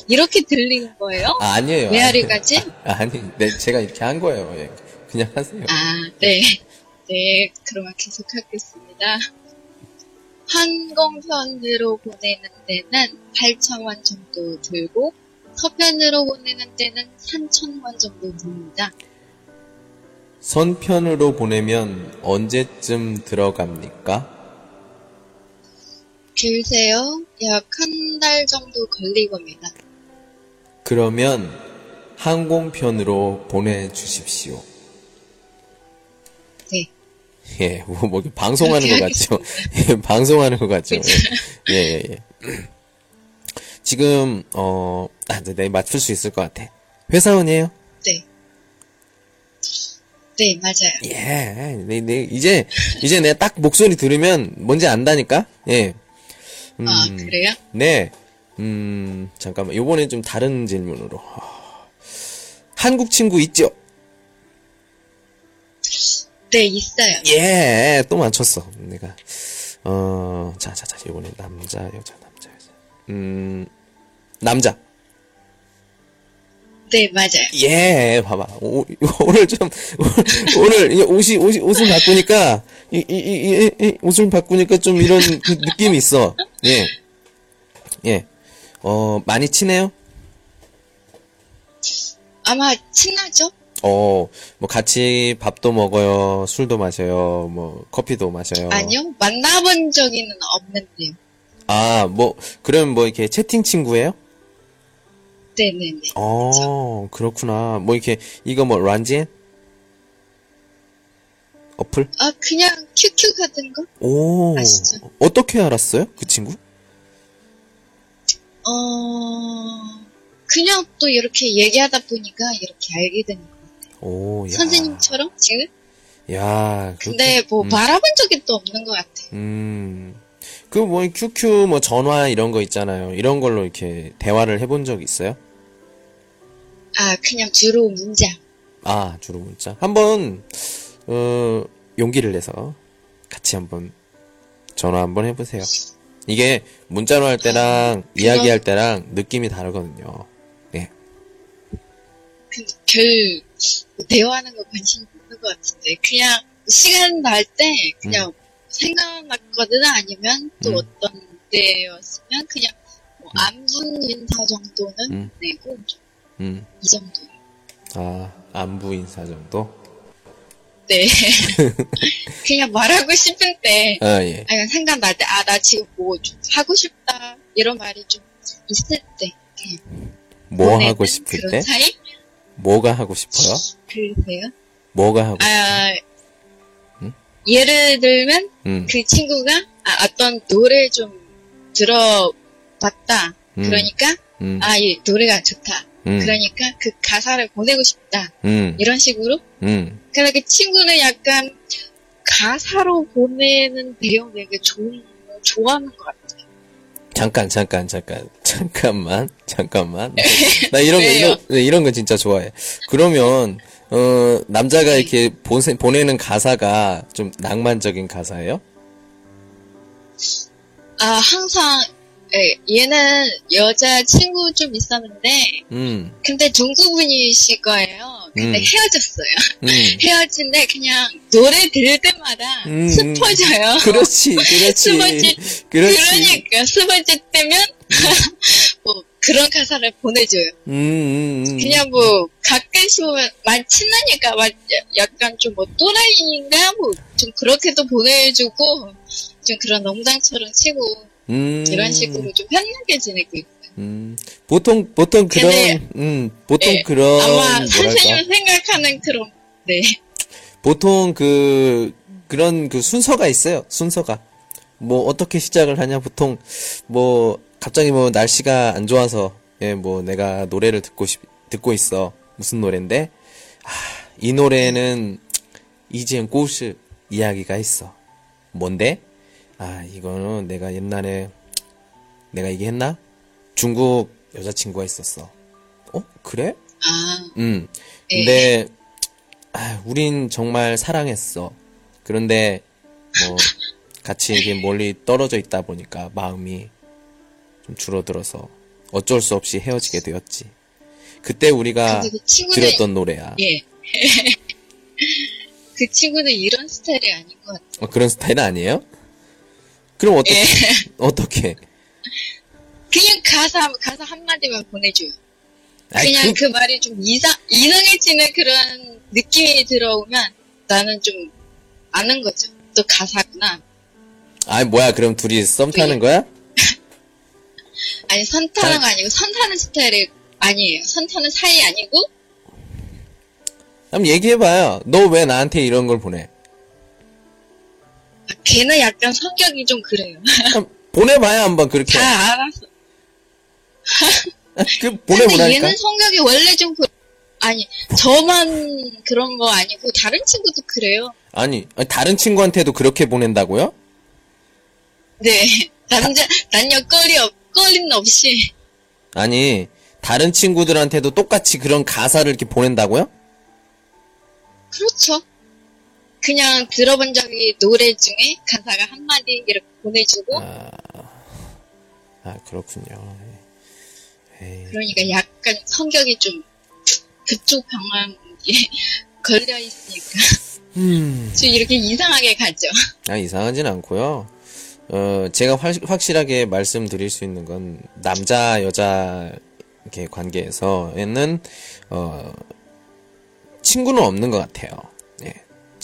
이렇게 들리는 거예요? 아, 아니에요. 메아리까지? 아니, 네, 제가 이렇게 한 거예요. 예. 그냥 하세요. 아, 네. 네, 그러면 계속 하겠습니다. 항공편으로 보내는 데는 8,000원 정도 들고, 서편으로 보내는 데는 3,000원 정도 듭니다. 선편으로 보내면 언제쯤 들어갑니까? 글쎄요, 약 한 달 정도 걸릴 겁니다. 그러면 항공편으로 보내주십시오. 네. 예, 뭐, 뭐 방송하는 것 같죠? 예, 방송하는 것 같죠? 예, 예, 예. 지금, 어, 아, 네, 네, 맞출 수 있을 것 같아. 회사원이에요? 네. 네, 맞아요. 예, 네, 네, 이제, 이제 내가 딱 목소리 들으면 뭔지 안다니까? 예. 음, 아, 그래요? 네. 음, 잠깐만. 요번엔 좀 다른 질문으로. 한국 친구 있죠? 네, 있어요. 예, 또 맞췄어. 내가. 어, 자, 자, 자. 요번엔 남자, 여자, 남자, 여자. 음, 남자. 네, 맞아요. 예, 봐봐. 오, 오늘 좀, 오늘, 이제 옷이, 옷이, 옷을 바꾸니까, 이, 이, 이, 이, 이 옷을 바꾸니까 좀 이런 그 느낌이 있어. 예. 예. 어, 많이 친해요? 아마 친하죠? 어, 뭐 같이 밥도 먹어요, 술도 마셔요, 뭐 커피도 마셔요. 아니요, 만나본 적은 없는데요. 아, 뭐 그럼 뭐 이렇게 채팅 친구예요? 네네네. 어, 그렇구나. 뭐 이렇게 이거 뭐 란지엔? 어플? 아, 그냥 큐큐 같은 거? 오, 아시죠? 어떻게 알았어요? 그 친구? 어, 그냥 또 이렇게 얘기하다 보니까 이렇게 알게 되는 거. 오, 야. 선생님처럼 지금? 야, 그- 근데 뭐 음. 말아본 적이 또 없는 것 같아요. 음. 그 뭐 QQ 뭐 전화 이런 거 있잖아요. 이런 걸로 이렇게 대화를 해본 적 있어요? 아, 그냥 주로 문자. 아, 주로 문자. 한번, 어, 용기를 내서 같이 한번 전화 한번 해보세요. 이게 문자로 할 때랑 이야기할 때랑 느낌이 다르거든요. 네. 근데 별 대화하는 거 관심 없는 것 같은데 그냥 시간 날 때 그냥 생각났거나 아니면 또 음. 어떤 때였으면 그냥 뭐 안분 인사 정도는 음. 내고 음. 이 정도. 아, 안부 인사 정도? 네. 그냥 말하고 싶을 때 아, 예. 아니 생각 날 때 아 나 지금 뭐 좀 하고 싶다 이런 말이 좀 있을 때 뭐 하고 싶을 때? 사이 뭐가 하고 싶어요? 글쎄요. 뭐가 하고 싶어요? 아 음? 예를 들면 음. 그 친구가 아, 어떤 노래 좀 들어봤다. 음. 그러니까 음. 아이 노래가 좋다. 음. 그러니까 그 가사를 보내고 싶다. 음. 이런 식으로. 음. 그래서 그 친구는 약간 가사로 보내는 내용 되게 좋은 좋아하는 것 같아요. 잠깐, 잠깐, 잠깐, 잠깐만, 잠깐만. 나 이런 거? 이런, 네, 이런 거 진짜 좋아해. 그러면, 어, 남자가 이렇게 보세, 보내는 가사가 좀 낭만적인 가사예요? 아, 항상, 예, 얘는 여자 친구 좀 있었는데, 음, 근데 중국분이실 거예요. 근데 음. 헤어졌어요. 음. 헤어진데 그냥 노래 들을 때마다 음, 슬퍼져요. 그렇지, 그렇지. 스 번째, 그렇지. 그러니까 스 번째 때면 뭐 그런 가사를 보내줘요. 음, 음, 음. 그냥 뭐 가끔씩 보면 많이 친하니까 막 약간 좀 뭐 또라이인가 뭐 좀 그렇게도 보내주고 좀 그런 농담처럼 치고 음. 이런 식으로 좀 편하게 지내고 있어요. 음, 보통, 보통 그런, 근데, 음, 보통 예, 그런, 아마. 선생님 생각하는 그런 네. 보통 그, 그런 그 순서가 있어요. 순서가. 뭐, 어떻게 시작을 하냐. 보통, 뭐, 갑자기 뭐, 날씨가 안 좋아서, 예, 뭐, 내가 노래를 듣고 싶, 듣고 있어. 무슨 노래인데, 아, 이 노래는, 이지은 꼬시 이야기가 있어. 뭔데? 아, 이거는 내가 옛날에, 내가 얘기했나? 중국 여자친구가 있었어. 어? 그래? 아, 음. 예. 근데 아, 우린 정말 사랑했어. 그런데 뭐 같이 이게 멀리 떨어져 있다 보니까 마음이 좀 줄어들어서 어쩔 수 없이 헤어지게 되었지. 그때 우리가 그 친구는- 들었던 노래야. 예. 그 친구는 이런 스타일이 아닌 것 같아요. 어, 그런 스타일 아니에요? 그럼 어떻게 예. 어떻게? 그냥 가사, 가사 한 마디만 보내줘요. 아이, 그냥 그- 그, 말이 좀 이상, 이상해지는 그런 느낌이 들어오면 나는 좀 아는 거죠. 또 가사구나. 아이 뭐야? 그럼 둘이 썸 타는 예. 거야? 아니, 선 타는 거 아니고, 선 타는 스타일이 아니에요. 선 타는 사이 아니고, 그럼 얘기해봐요. 너 왜 나한테 이런 걸 보내? 걔는 약간 성격이 좀 그래요. 그럼 보내봐야 한번 그렇게. 다 알았어. 그 보내보라니까. 얘는 성격이 원래 좀 그, 아니, 저만 그런 거 아니고, 다른 친구도 그래요. 아니, 다른 친구한테도 그렇게 보낸다고요? 네. 남자, 남녀 껄이 없, 껄림 없이. 아니, 다른 친구들한테도 똑같이 그런 가사를 이렇게 보낸다고요? 그렇죠. 그냥 들어본 적이 노래 중에 가사가 한마디 이렇게 보내주고, 아, 그렇군요. 에이, 그러니까 약간 성격이 좀 그쪽 방향에 걸려 있으니까 음, 좀 이렇게 이상하게 가죠. 아, 이상하진 않고요. 어, 제가 확, 확실하게 말씀드릴 수 있는 건, 남자, 여자, 이렇게 관계에서는, 어, 친구는 없는 것 같아요.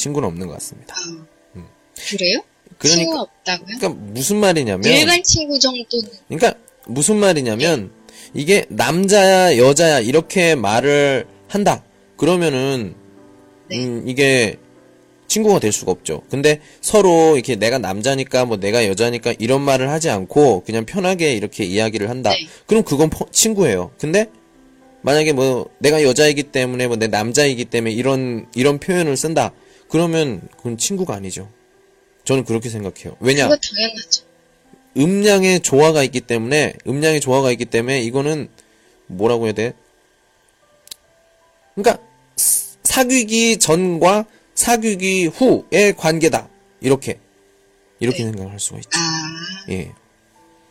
예, 친구는 없는 것 같습니다. 그래요? 친구 그러니까, 없다고요? 그러니까 무슨 말이냐면, 일반 친구 정도는 그러니까 무슨 말이냐면 이게 남자야 여자야 이렇게 말을 한다. 그러면은 네. 음, 이게 친구가 될 수가 없죠. 근데 서로 이렇게 내가 남자니까 뭐 내가 여자니까 이런 말을 하지 않고 그냥 편하게 이렇게 이야기를 한다. 네. 그럼 그건 퍼- 친구예요. 근데 만약에 뭐 내가 여자이기 때문에 뭐 내 남자이기 때문에 이런 이런 표현을 쓴다. 그러면 그건 친구가 아니죠. 저는 그렇게 생각해요. 왜냐? 그거 당연하죠. 음량의 조화가 있기 때문에 음량의 조화가 있기 때문에 이거는 뭐라고 해야 돼? 그러니까 스- 사귀기 전과 사귀기 후의 관계다. 이렇게 이렇게 생각을 할 수가 있죠. 아, 예.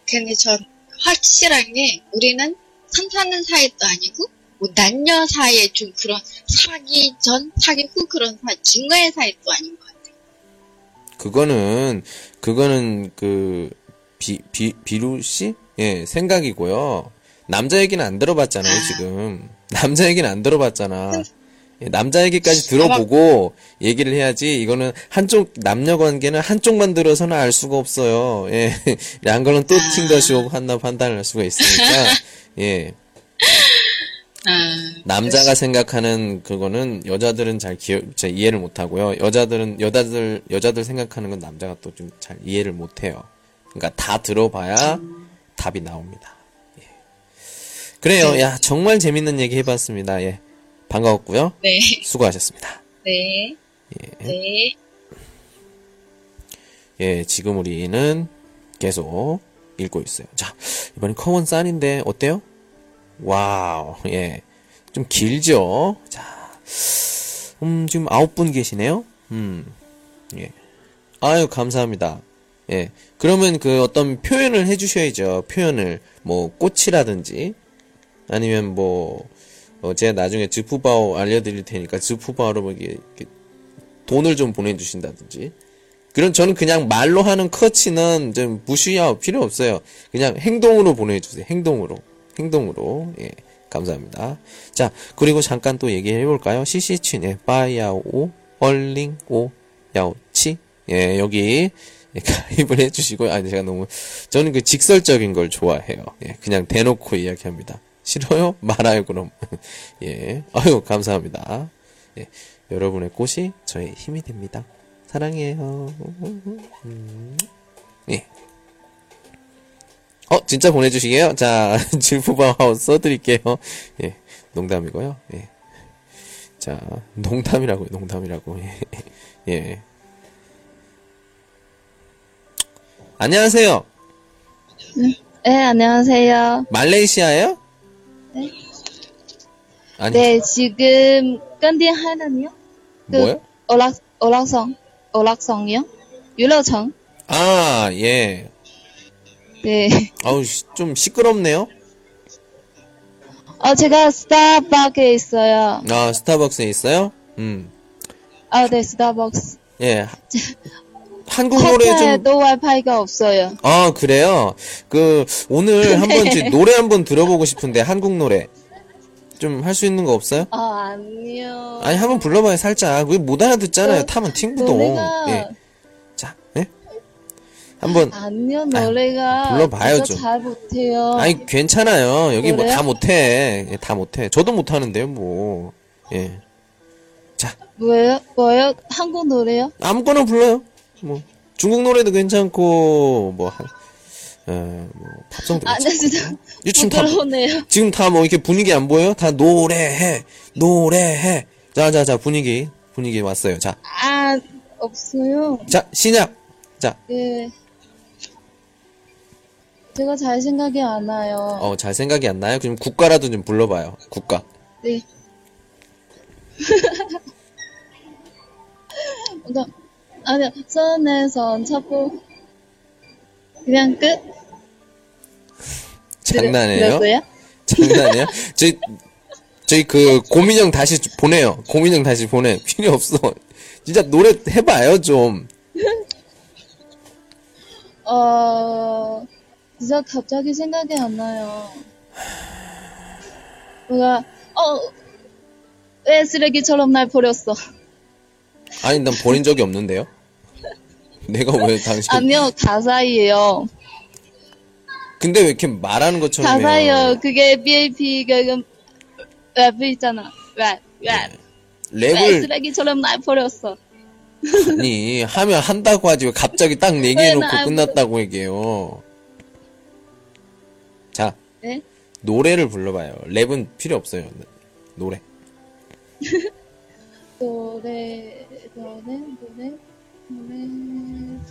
근데 전 확실한 게 우리는 산타는 사이도 아니고 뭐 남녀 사이에 좀 그런 사기 전, 사기 후 그런 사이, 중간의 사이도 아닌 것 같아요. 그거는 그거는 그 비, 비, 비루 씨? 예, 생각이고요. 남자 얘기는 안 들어봤잖아요, 아. 지금. 남자 얘기는 안 들어봤잖아. 예, 남자 얘기까지 들어보고 얘기를 해야지. 이거는 한쪽 남녀 관계는 한쪽만 들어서는 알 수가 없어요. 예. 양거는 또 팅더쇼 한나 판단을 할 수가 있으니까. 예. 아, 남자가 생각하는 그거는 여자들은 잘 기억, 잘 이해를 못 하고요. 여자들은, 여자들, 여자들 생각하는 건 남자가 또 좀 잘 이해를 못 해요. 그러니까 다 들어봐야 답이 나옵니다. 예. 그래요. 야, 정말 재밌는 얘기 해봤습니다. 예. 반가웠고요. 네, 수고하셨습니다. 네, 네. 예, 지금 우리는 계속 읽고 있어요. 자, 이번엔 课文三인데, 어때요? 와우, 예. 좀 길죠? 자, 음, 지금 아홉 분 계시네요? 음, 예. 아유, 감사합니다. 예. 그러면 그 어떤 표현을 해주셔야죠. 표현을. 뭐, 꽃이라든지, 아니면 뭐, 어, 제가 나중에 즈푸바오 알려드릴 테니까 즈푸바오로 뭐 이렇게, 돈을 좀 보내주신다든지. 그런 저는 그냥 말로 하는 커치는 좀 무시하고 필요 없어요. 그냥 행동으로 보내주세요. 행동으로. 행동으로. 예. 감사합니다. 자, 그리고 잠깐 또 얘기해 볼까요? 시시춘의 빠야오, 얼링, 오, 야오치. 예, 여기 예, 가입을 해주시고요. 아니, 제가 너무, 저는 그 직설적인 걸 좋아해요. 예, 그냥 대놓고 이야기합니다. 싫어요? 말아요, 그럼. 예, 아유, 감사합니다. 예, 여러분의 꽃이 저의 힘이 됩니다. 사랑해요. 음, 예. 어, 진짜 보내주시게요? 자, 질푸바하우 써드릴게요. 예, 농담이고요. 예. 자, 농담이라고요, 농담이라고. 예. 예. 안녕하세요. 네, 안녕하세요. 말레이시아예요? 네. 아니, 네, 지금 건딩 하는요? 그 뭐요? 오락, 오락성, 오락성이요? 유럽청. 아, 예. 네. 아우, 시- 좀 시끄럽네요. 어, 제가 스타벅에 있어요. 아, 스타벅스에 있어요? 음. 아, 네, 스타벅스. 예. 하- 한국 노래 좀, 호텔도 와이파이가 없어요. 아, 그래요? 그, 오늘 한번 제 노래 한번 들어보고 싶은데, 한국 노래. 좀 할 수 있는 거 없어요? 아, 아니요. 아니, 한번 불러봐요, 살짝. 왜 못 알아듣잖아요, 그, 타면 팅부동. 노래가, 예. 자, 예? 한번, 아니요, 노래가. 불러봐요, 제가 좀. 잘 못해요. 아니, 괜찮아요. 여기 뭐 노래요? 다 못해. 예, 다 못해. 저도 못하는데요, 뭐. 예. 뭐예요? 뭐예요? 한국 노래요? 아무거나 불러요. 뭐, 중국 노래도 괜찮고, 뭐, 한, 에, 뭐, 팝송도 아, 괜찮고. 진짜. 지금 다, 부끄러우네요. 지금 다 뭐 이렇게 분위기 안 보여요? 다 노래해, 노래해. 자, 자, 자, 분위기, 분위기 왔어요. 자, 아, 없어요. 자, 시작! 자, 네. 제가 잘 생각이 안 나요. 어, 잘 생각이 안 나요? 그럼 국가라도 좀 불러봐요. 국가. 네. 그러니까, 아니요, 손에선 잡고, 그냥 끝? 장난이에요? 그랬어요? 장난이에요? 저희, 저희 그, 고민형 다시 보내요. 고민형 다시 보내. 필요 없어. 진짜 노래 해봐요, 좀. 어, 진짜 갑자기 생각이 안 나요. 뭔가, 어, 왜 쓰레기처럼 날 버렸어? 아니, 난 버린 적이 없는데요? 내가 왜 당신. 아니요, 가사이에요. 근데 왜 이렇게 말하는 것처럼. 가사요. 그게 BAP, 그, 랩 있잖아. 랩, 랩. 왜 랩을, 쓰레기처럼 날 버렸어? 아니, 하면 한다고 하지. 왜 갑자기 딱 얘기해놓고 왜 나- 끝났다고 얘기해요. 노래를 불러봐요. 랩은 필요 없어요. 노래. 노래, 노래, 노래, 노래,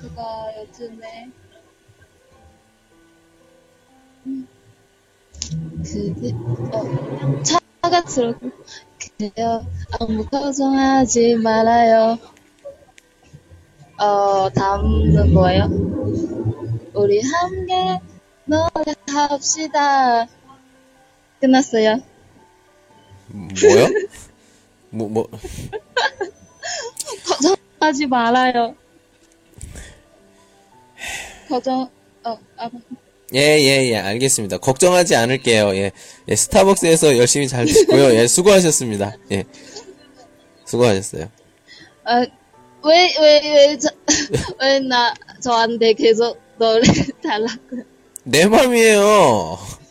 제가 요즘에, 음, 그대, 어, 차가 들어고, 그대여, 아무 걱정하지 말아요. 어, 다음은 뭐예요? 우리 함께 노래합시다. 끝났어요. 뭐요? 뭐, 뭐, 걱정하지 말아요. 걱정, 어, 아, 예, 예, 예, 알겠습니다. 걱정하지 않을게요. 예, 예, 스타벅스에서 열심히 잘 드시고요. 예, 수고하셨습니다. 예, 수고하셨어요. 아, 왜, 왜, 왜, 저, 왜 나, 저한테 계속 노래 달라고요? 내 맘이에요.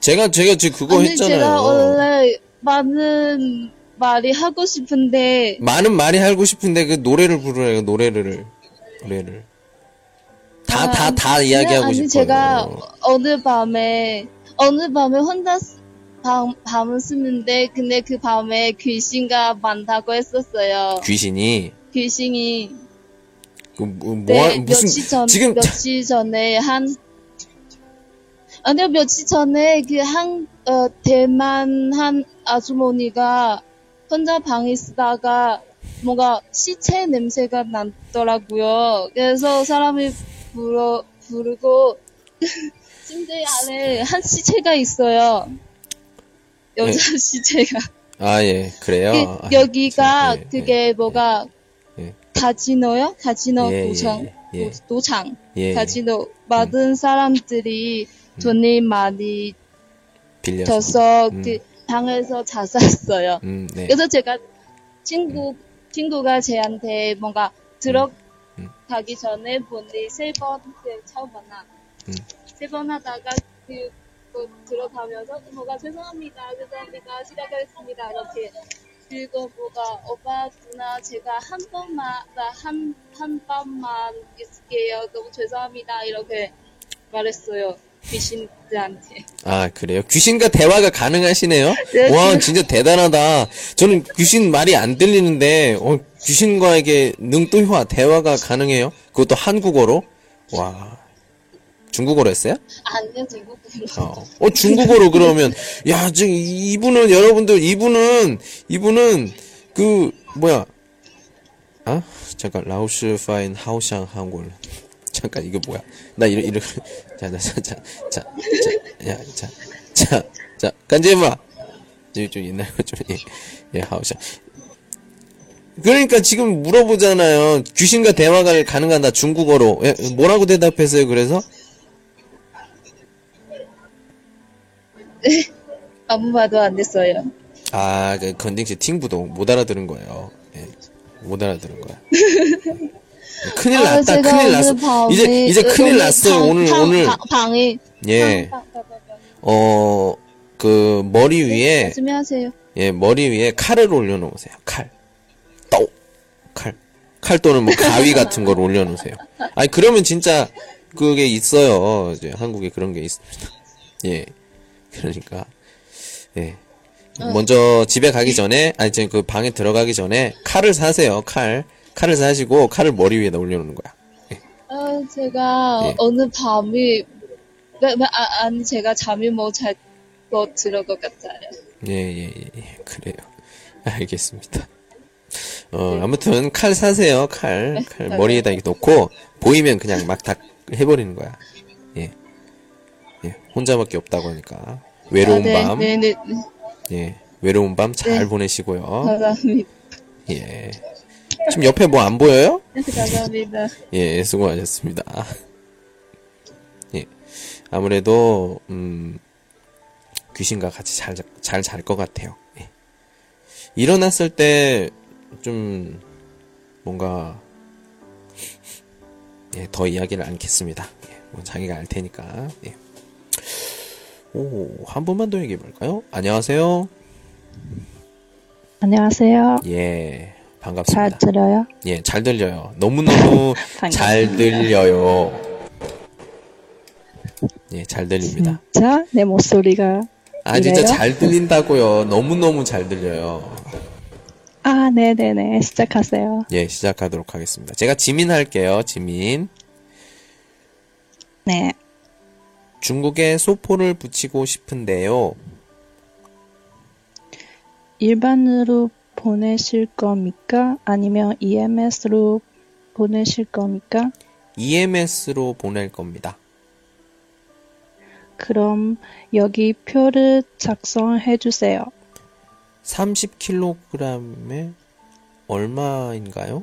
제가, 제가 지금 그거 아니, 했잖아요. 제가 원래 많은 말이 하고 싶은데, 많은 말이 하고 싶은데 그 노래를 부르래요, 노래를. 노래를. 다, 아, 다, 이야기하고 아니, 싶어요. 제가 어느 밤에, 어느 밤에 혼자 쓰- 밤, 밤을 쓰는데, 근데 그 밤에 귀신가 많다고 했었어요. 귀신이, 귀신이. 그, 뭐, 뭐, 네, 무슨, 며칠 전, 지금, 며칠 전에 한, 아니요, 며칠 전에 그 한, 어, 대만 한 아주머니가 혼자 방에 쓰다가 뭔가 시체 냄새가 나더라고요. 그래서 사람이 불어, 부르고 침대 안에 한 시체가 있어요. 여자 네. 시체가. 아, 예, 그래요? 그, 아, 여기가 예, 예, 그게 예, 뭐가 예. 가지노요? 가지노 예, 도청, 예, 예. 도- 도창. 예, 가지노 받은 사람들이 음. 돈이 많이 빌려서. 음. 그 방에서 자살했어요. 음, 네. 그래서 제가 친구 친구가 제한테 뭔가 들어가기 전에 본디 세번 처음 만나 음. 세번 하다가 그, 그 들어가면서 뭐가 죄송합니다 죄송합니다 시작하겠습니다 이렇게 그리고 뭐가 오빠 누나 제가 한 번만 한한 밤만 있을게요 너무 죄송합니다 이렇게 말했어요 귀신들한테 아, 그래요? 귀신과 대화가 가능하시네요? 네, 와, 그- 진짜 대단하다. 저는 귀신 말이 안 들리는데, 어, 귀신과에게 능또화 대화가 가능해요? 그것도 한국어로? 와. 중국어로 했어요? 아니요 중국으로 어, 어, 중국어로 그러면, 야, 지금 이분은, 여러분들, 이분은, 이분은, 그, 뭐야. 아? 잠깐, 라오스 파인 하오샹 한골. 잠깐, 이거 뭐야. 나 이러, 이러, 자, 자, 자, 자, 자, 자, 야, 자, 자, 자, 간제마. 좀, 좀 옛날 거 좀, 예, 예, 하오샹. 그러니까 지금 물어보잖아요. 귀신과 대화가 가능하다, 중국어로. 예, 뭐라고 대답했어요, 그래서? 아무 말도 안 됐어요. 아, 그 건딩씨 팅부도 못 알아들은 거예요. 예, 못 알아들은 거야. 큰일 아, 났다, 큰일 났어. 이제, 이제 큰일 났어요, 방- 오늘, 방- 오늘. 방- 방이 예. 어, 그, 머리 위에, 말씀하세요. 예, 머리 위에 칼을 올려 놓으세요. 칼. 또! 칼. 칼 또는 뭐 가위 같은 걸 올려 놓으세요. 아니, 그러면 진짜, 그게 있어요. 이제 한국에 그런 게 있습니다. 예. 그러니까, 예. 먼저 집에 가기 전에, 아니, 지금 그 방에 들어가기 전에 칼을 사세요, 칼. 칼을 사시고, 칼을 머리 위에다 올려놓는 거야. 아, 제가 예. 어느 밤이 네, 네, 아, 아니 제가 잠이 못잘것 들을 것 같아요. 예, 예, 예, 예. 그래요. 알겠습니다. 어, 아무튼 칼 사세요. 칼. 네, 칼 네. 머리에다 이렇게 놓고 보이면 그냥 막 다 해버리는 거야. 예. 예. 혼자밖에 없다고 하니까. 외로운 아, 네, 밤. 네, 네, 예. 외로운 밤잘 네. 보내시고요. 감사합니다. 예. 지금 옆에 뭐 안 보여요? 감사합니다. 예, 수고하셨습니다. 예. 아무래도, 음, 귀신과 같이 잘, 잘 잘 것 같아요. 예. 일어났을 때, 좀, 뭔가, 예, 더 이야기를 않겠습니다. 예, 뭐 자기가 알 테니까. 예. 오, 한 번만 더 얘기해 볼까요? 안녕하세요. 안녕하세요. 예, 잘 반갑습니다. 들어요? 예, 잘 들려요. 너무너무 잘 들려요. 예, 잘 들립니다. 진짜 내 목소리가 아, 진짜 이래요? 잘 들린다고요. 너무너무 잘 들려요. 아, 네네네. 시작하세요. 예, 시작하도록 하겠습니다. 제가 지민 할게요, 지민. 네. 중국에 소포를 붙이고 싶은데요. 일반으로 보내실 겁니까? 아니면 EMS로 보내실 겁니까? EMS로 보낼 겁니다. 그럼 여기 표를 작성해 주세요. 30kg에 얼마인가요?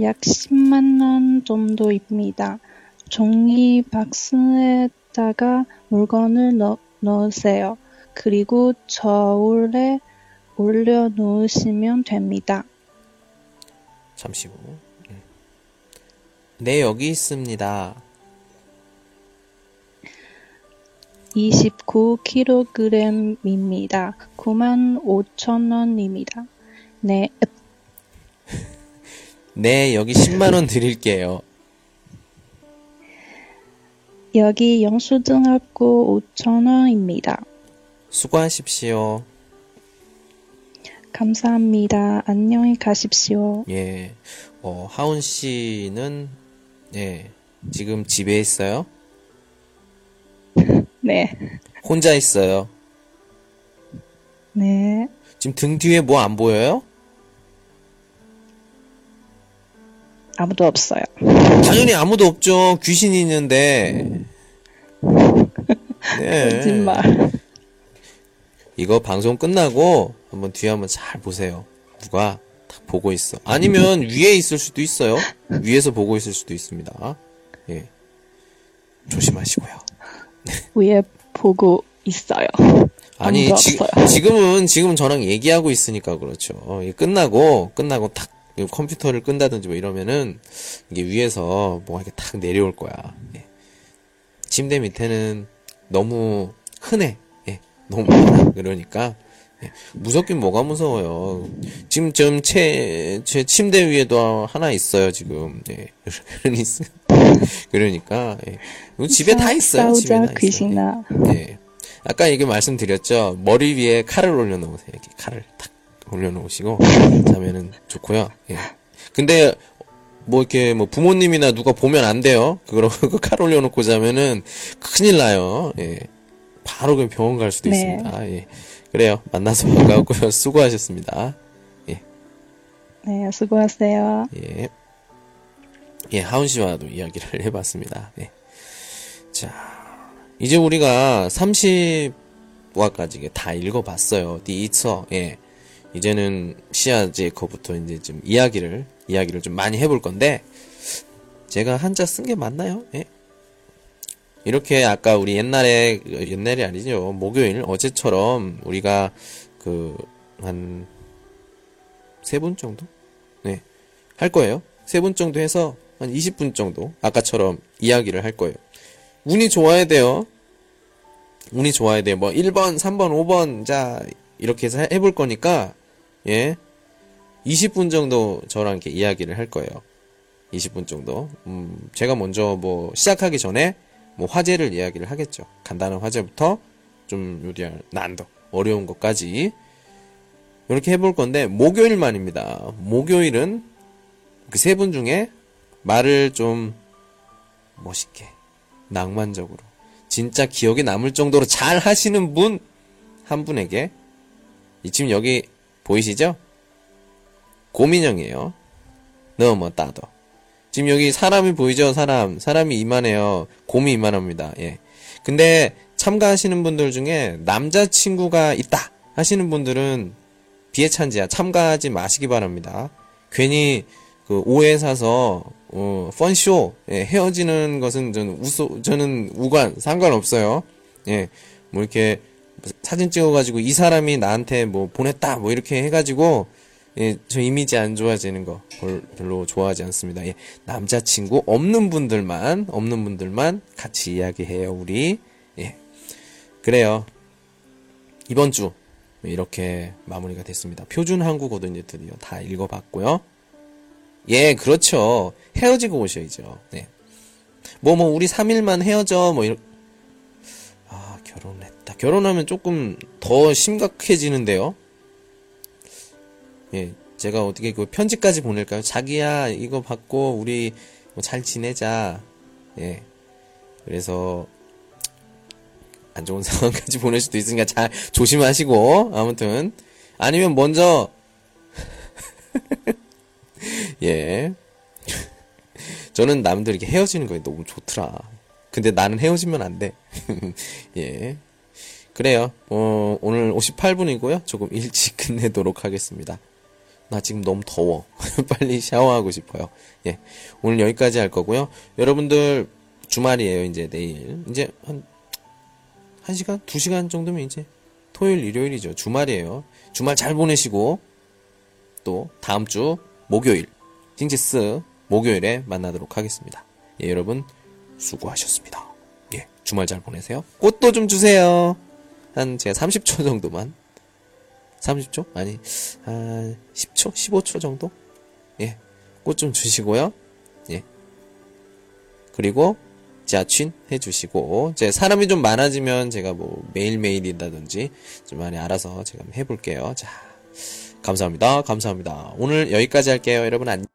약 10만 원 정도입니다. 종이 박스에다가 물건을 넣, 넣으세요. 그리고 저울에 올려놓으시면 됩니다. 잠시 후. 음. 네, 여기 있습니다. 29kg입니다. 95,000원입니다. 네, 네, 여기 10만원 드릴게요. 여기 영수증 합고 5,000원입니다. 수고하십시오. 감사합니다. 안녕히 가십시오. 예. 어, 하운 씨는 예. 지금 집에 있어요? 네. 혼자 있어요. 네. 지금 등 뒤에 뭐 안 보여요? 아무도 없어요. 당연히 아무도 없죠. 귀신이 있는데. 네. 거짓말. 이거 방송 끝나고 한번 뒤에 한번 잘 보세요. 누가 딱 보고 있어. 아니면 위에 있을 수도 있어요. 위에서 보고 있을 수도 있습니다. 예. 조심하시고요. 위에 보고 있어요. 아니 지. 지금은 지금 저랑 얘기하고 있으니까 그렇죠. 어, 끝나고 끝나고 탁 컴퓨터를 끈다든지 뭐 이러면은 이게 위에서 뭐가 이렇게 탁 내려올 거야. 예. 침대 밑에는 너무 흔해. 예. 너무 많아. 그러니까 예. 무섭긴 뭐가 무서워요. 지금 좀 제, 제 침대 위에도 하나 있어요, 지금. 예. 그러니- 그러니까, 예. 집에 다 있어요, 집에 다 있어요. 예. 아까 이게 말씀드렸죠. 머리 위에 칼을 올려놓으세요. 이렇게 칼을 탁 올려놓으시고 자면은 좋고요. 예. 근데 뭐 이렇게 뭐 부모님이나 누가 보면 안 돼요. 그거 칼 올려놓고 자면은 큰일 나요. 예. 바로 그냥 병원 갈 수도 네. 있습니다. 예. 그래요. 만나서 반가웠고요. 수고하셨습니다. 네, 수고하세요. 예. 예, 하운 씨와도 이야기를 해봤습니다. 예. 자, 이제 우리가 30화까지 다 읽어봤어요. 디이처, 예. 이제는 시아제커부터 이제 좀 이야기를, 이야기를 좀 많이 해볼 건데, 제가 한자 쓴 게 맞나요? 예. 이렇게 아까 우리 옛날에, 옛날이 아니죠. 목요일, 어제처럼 우리가 그, 한, 세 분 정도? 네. 할 거예요. 세 분 정도 해서 한 20분 정도 아까처럼 이야기를 할 거예요. 운이 좋아야 돼요. 운이 좋아야 돼요. 뭐 1번, 3번, 5번 자 이렇게 해서 해볼 거니까 예. 20분 정도 저랑 이렇게 이야기를 할 거예요. 20분 정도. 음, 제가 먼저 뭐 시작하기 전에 뭐 화제를 이야기를 하겠죠. 간단한 화제부터 좀 요리할 난도 어려운 것까지 이렇게 해볼 건데 목요일만입니다. 목요일은 그 세 분 중에 말을 좀 멋있게 낭만적으로 진짜 기억에 남을 정도로 잘 하시는 분 한 분에게 이 지금 여기 보이시죠? 고민형이에요. 너무 따도 지금 여기 사람이 보이죠? 사람 사람이 이만해요. 곰이 이만합니다. 예. 근데 참가하시는 분들 중에 남자친구가 있다 하시는 분들은 비애찬지야 참가하지 마시기 바랍니다. 괜히 그 오해 사서 어, 펀쇼 예, 헤어지는 것은 저는 우소 저는 우관 상관없어요. 예, 뭐 이렇게 사진 찍어가지고 이 사람이 나한테 뭐 보냈다 뭐 이렇게 해가지고 예, 저 이미지 안 좋아지는 거 별- 별로 좋아하지 않습니다. 예, 남자친구 없는 분들만 없는 분들만 같이 이야기해요 우리. 예, 그래요. 이번 주 이렇게 마무리가 됐습니다. 표준 한국어도 이제 드디어 다 읽어봤고요. 예, 그렇죠. 헤어지고 오셔야죠. 네. 뭐, 뭐, 우리 3일만 헤어져, 뭐, 이런. 아, 결혼했다. 결혼하면 조금 더 심각해지는데요. 예, 제가 어떻게 그 편지까지 보낼까요? 자기야, 이거 받고, 우리 뭐 잘 지내자. 예. 그래서, 안 좋은 상황까지 보낼 수도 있으니까 잘 조심하시고, 아무튼. 아니면 먼저, 예. 저는 남들 이렇게 헤어지는 거 너무 좋더라. 근데 나는 헤어지면 안 돼. 예. 그래요. 어, 오늘 58분이고요. 조금 일찍 끝내도록 하겠습니다. 나 지금 너무 더워. 빨리 샤워하고 싶어요. 예. 오늘 여기까지 할 거고요. 여러분들 주말이에요. 이제 내일. 이제 한 1시간? 2시간 정도면 이제 토요일, 일요일이죠. 주말이에요. 주말 잘 보내시고 또 다음 주 목요일 징지스 목요일에 만나도록 하겠습니다. 예, 여러분 수고하셨습니다. 예, 주말 잘 보내세요. 꽃도 좀 주세요. 한 제가 30초 정도만 30초? 아니 한 10초? 15초 정도? 예, 꽃 좀 주시고요. 예, 그리고 자취 해주시고 제 사람이 좀 많아지면 제가 뭐 매일매일이라든지 좀 많이 알아서 제가 해볼게요. 자. 감사합니다. 감사합니다. 오늘 여기까지 할게요. 여러분 안녕.